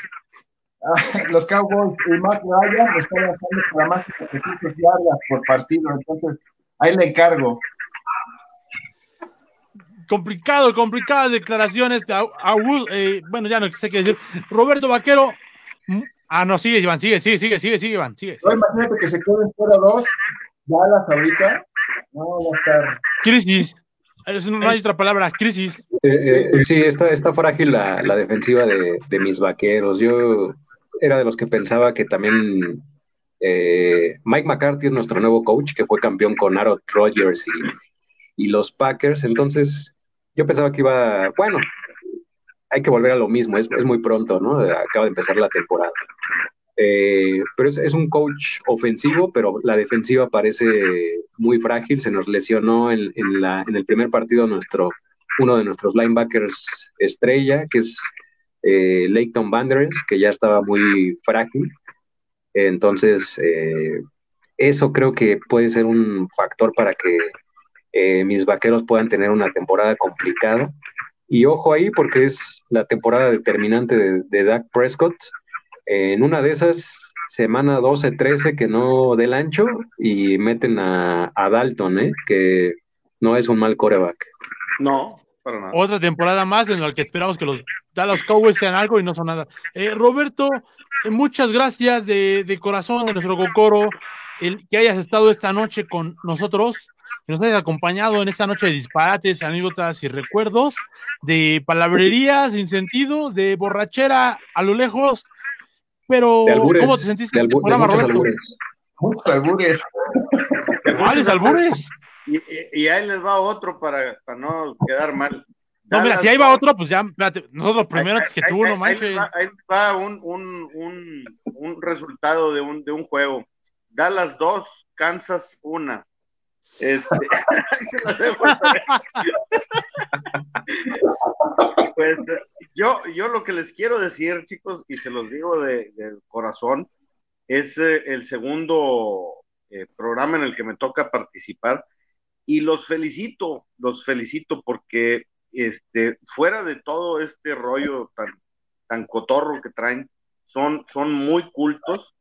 los Cowboys y Matt Ryan están lanzando para más de 700 yardas por partido, entonces ahí le encargo. Complicado, complicadas declaraciones. Augusto, eh, bueno, ya no sé qué decir. Roberto Vaquero. Mm, ah, no, sigue, Iván, sigue, sigue, sigue, sigue, sigue, Iván, sigue. No, imagínate que se queden fuera dos, balas ahorita. No, no está. Crisis. No hay otra palabra, crisis. Eh, eh, sí, está, está frágil la, la defensiva de, de, mis vaqueros. Yo era de los que pensaba que también eh, Mike McCarthy es nuestro nuevo coach, que fue campeón con Aaron Rodgers y, y, los Packers. Entonces, yo pensaba que iba, bueno, hay que volver a lo mismo, es, es muy pronto, ¿no? Acaba de empezar la temporada. Eh, pero es, un coach ofensivo, pero la defensiva parece muy frágil. Se nos lesionó en, el primer partido nuestro, uno de nuestros linebackers estrella, que es eh, Leighton que ya estaba muy frágil. Entonces, eh, eso creo que puede ser un factor para que eh, mis vaqueros puedan tener una temporada complicada. Y ojo ahí, porque es la temporada determinante de, de Dak Prescott en una de esas, semana 12-13, que no del ancho y meten a, a, Dalton, ¿eh? que no es un mal coreback. No, para nada. Otra temporada más en la que esperamos que los Dallas Cowboys sean algo y no son nada. Eh, Roberto, eh, muchas gracias de, de, corazón de nuestro Cocoro, el que hayas estado esta noche con nosotros, que nos hayas acompañado en esta noche de disparates, anécdotas y recuerdos, de palabrería sin sentido, de borrachera a lo lejos pero, albures, ¿cómo te sentiste de, albu- de muchos albures. Muchos albures. ¿Cuáles albures? Y, y, ahí les va otro para, para no quedar mal. No, mira, si ahí va otro, pues ya, espérate, nosotros primero antes que tú, no manches. Ahí va, ahí va un, un, un, un, resultado de un, de un juego. Dallas 2, Kansas 1. Este, pues yo, yo lo que les quiero decir, chicos, y se los digo de, de corazón, es eh, el segundo eh, programa en el que me toca participar y los felicito, los felicito porque este, fuera de todo este rollo tan, tan cotorro que traen, son, son muy cultos,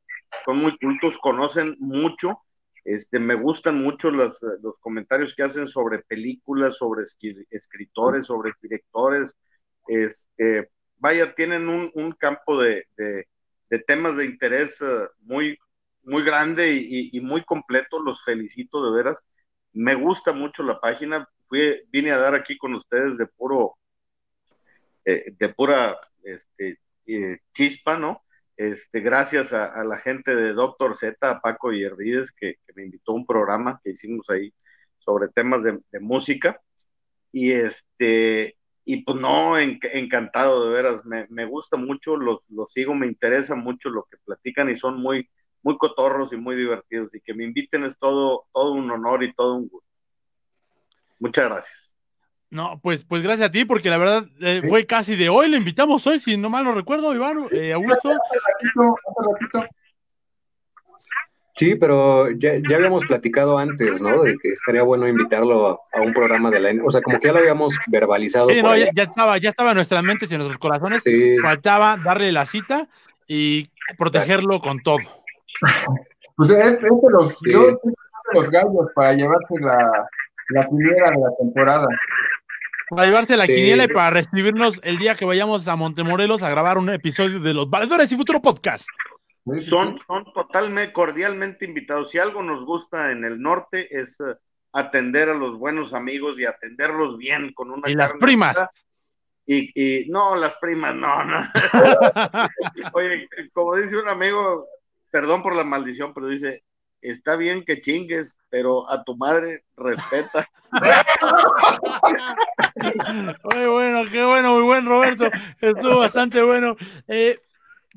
son muy cultos, conocen mucho, este, me gustan mucho los comentarios que hacen sobre películas, sobre escritores, sobre directores, este, vaya, tienen un, campo de, temas de interés eh, muy, muy grande y, muy completo, los felicito de veras, me gusta mucho la página, fui, vine a dar aquí con ustedes de puro, eh, de pura este, eh, chispa, ¿no? Este, gracias a, la gente de Doctor Z, a Paco y que, que, me invitó a un programa que hicimos ahí sobre temas de, música. Y este, y pues no, encantado de veras, me, gusta mucho, los, los, sigo, me interesa mucho lo que platican y son muy, muy cotorros y muy divertidos. Y que me inviten es todo, todo un honor y todo un gusto. Muchas gracias. No, pues, pues gracias a ti, porque la verdad eh, fue casi de hoy, le invitamos hoy, si no mal lo recuerdo, Iván, eh, Augusto. Sí, pero ya, ya, habíamos platicado antes, ¿no? De que estaría bueno invitarlo a, un programa de la... O sea, como que ya lo habíamos verbalizado. Sí, no, ya, estaba, ya estaba en nuestra mente y en nuestros corazones. Faltaba darle la cita y protegerlo con todo. Pues es, de los, los gallos para llevarse la, la primera de la temporada. Para llevarse la quiniela y para recibirnos el día que vayamos a Montemorelos a grabar un episodio de Los Valedores y Futuro Podcast. Son, son totalmente, cordialmente invitados. Si algo nos gusta en el norte es eh, atender a los buenos amigos y atenderlos bien con una. Y las primas. Y, y, no, las primas, no, no. Oye, como dice un amigo, perdón por la maldición, pero dice, está bien que chingues, pero a tu madre respeta. muy bueno, qué bueno, muy buen Roberto, estuvo bastante bueno. Eh,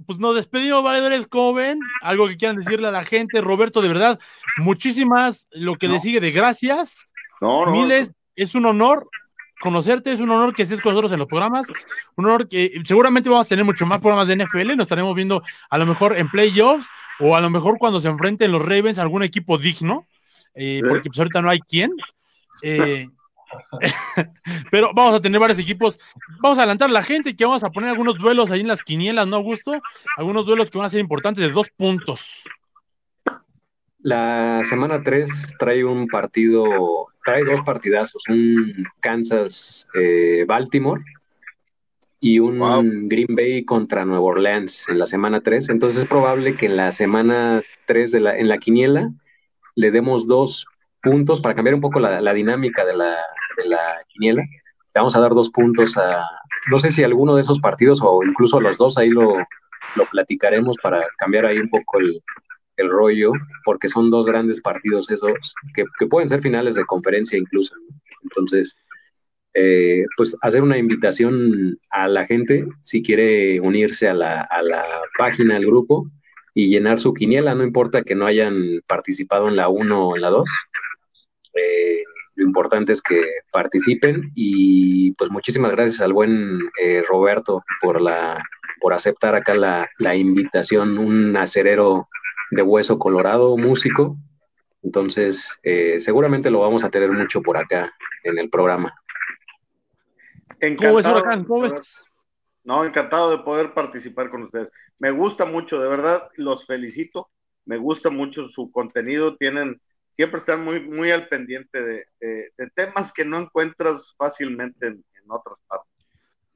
pues nos despedimos, valedores, como ven, algo que quieran decirle a la gente, Roberto, de verdad, muchísimas, lo que le sigue de gracias, no, no, miles, es un honor conocerte, es un honor que estés con nosotros en los programas, un honor que seguramente vamos a tener mucho más programas de NFL, nos estaremos viendo a lo mejor en playoffs o a lo mejor cuando se enfrenten los Ravens a algún equipo digno, eh, porque pues ahorita no hay quien. Eh, pero vamos a tener varios equipos. Vamos a adelantar a la gente que vamos a poner algunos duelos ahí en las quinielas, ¿no, Augusto? Algunos duelos que van a ser importantes de dos puntos. La semana 3 trae un partido, trae dos partidazos, un Kansas-Baltimore eh, y un Green Bay contra Nueva Orleans en la semana 3. Entonces es probable que en la semana 3 de la, en la quiniela le demos dos puntos para cambiar un poco la, dinámica de la, de la quiniela. Le vamos a dar dos puntos a, no sé si alguno de esos partidos o incluso los dos, ahí lo, lo platicaremos para cambiar ahí un poco el, el rollo, porque son dos grandes partidos esos, que, pueden ser finales de conferencia incluso. Entonces, eh, pues hacer una invitación a la gente si quiere unirse a la, a la página, al grupo y llenar su quiniela, no importa que no hayan participado en la 1 o en la 2. Eh, lo importante es que participen y pues muchísimas gracias al buen eh, Roberto por la por aceptar acá la, la invitación, un acerero de Hueso Colorado, músico. Entonces, eh, seguramente lo vamos a tener mucho por acá en el programa. Encantado, ¿Cómo No, encantado de poder participar con ustedes. Me gusta mucho, de verdad, los felicito. Me gusta mucho su contenido. Tienen, siempre están muy, muy al pendiente de, temas que no encuentras fácilmente en, otras partes.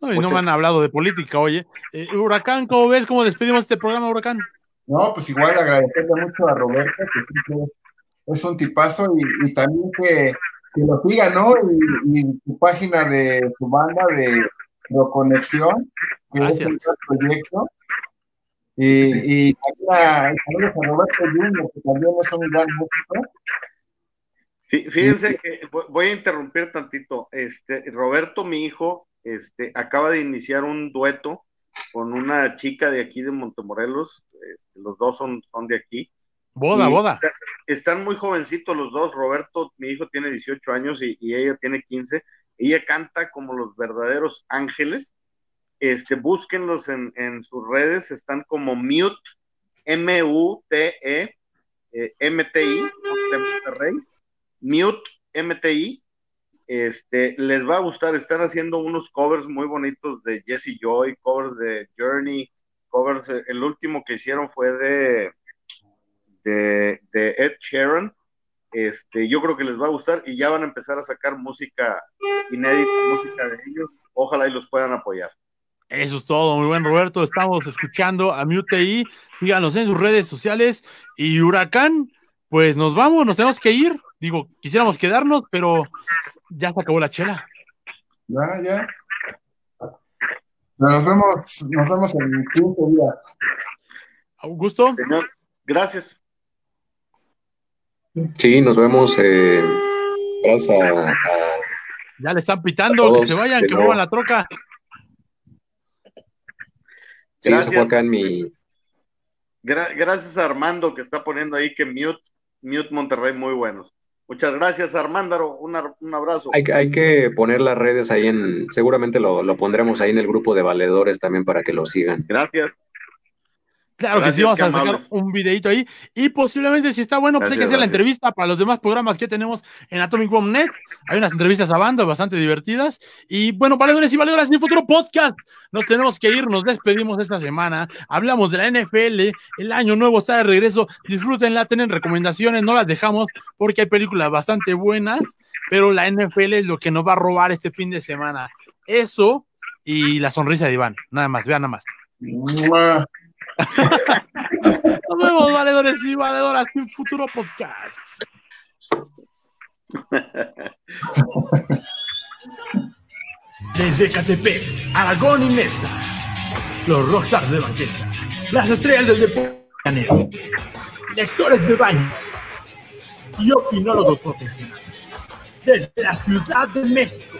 No, y no me han hablado de política, oye. Eh, Huracán, ¿cómo ves? ¿Cómo despedimos este programa, Huracán? No, pues igual agradecerle mucho a Roberto, que es un tipazo, y, también que, lo siga, ¿no? Y, su página de su banda de Conexión, que es un proyecto. Y, y también, a, Roberto Junior, que también es un gran músico. Fíjense que voy a interrumpir tantito. Este, Roberto, mi hijo, este, acaba de iniciar un dueto con una chica de aquí de Montemorelos, este, los dos son, son de aquí. Boda, boda. Están muy jovencitos los dos, Roberto, mi hijo tiene 18 años y, ella tiene 15, ella canta como los verdaderos ángeles, este, búsquenlos en, sus redes, están como Mute, M-U-T-E, eh, M-T-I, Mute, M-T-I, Este, les va a gustar, están haciendo unos covers muy bonitos de Jesse Joy, covers de Journey, covers, el último que hicieron fue de, de, de Ed Sheeran, este, yo creo que les va a gustar y ya van a empezar a sacar música inédita, música de ellos, ojalá y los puedan apoyar. Eso es todo, muy buen Roberto. Estamos escuchando a MuteI. Síganos en sus redes sociales. Y Huracán, pues nos vamos, nos tenemos que ir. Digo, quisiéramos quedarnos, pero ya se acabó la chela. Ya, ya. Nos vemos, nos vemos en 15 días. Augusto. gracias. Sí, nos vemos. Eh, gracias a, Ya le están pitando, que se vayan, que muevan la troca. Sí, gracias. eso fue acá en mi. gracias a Armando que está poniendo ahí que Mute, Mute Monterrey muy buenos. Muchas gracias, Armándaro. un abrazo. Hay, hay, que poner las redes ahí en. Seguramente lo, lo, pondremos ahí en el grupo de valedores también para que lo sigan. Gracias. Claro que sí, vamos a sacar un videito ahí. Y posiblemente, si está bueno, pues hay que hacer la entrevista para los demás programas que tenemos en Atomic Bomb Net. Hay unas entrevistas a banda bastante divertidas. Y bueno, valedores y valedoras, en el futuro podcast nos tenemos que ir, nos despedimos esta semana. Hablamos de la NFL, el año nuevo está de regreso. Disfrútenla, tienen recomendaciones, no las dejamos porque hay películas bastante buenas, pero la NFL es lo que nos va a robar este fin de semana. Eso y la sonrisa de Iván, nada más, vean nada más. Nos vemos, valedores y valedoras, en futuro podcast. Desde Catepec, Aragón y Mesa, los Rockstars de banqueta, las estrellas del deporte, lectores de baño y opinólogos profesionales, desde la Ciudad de México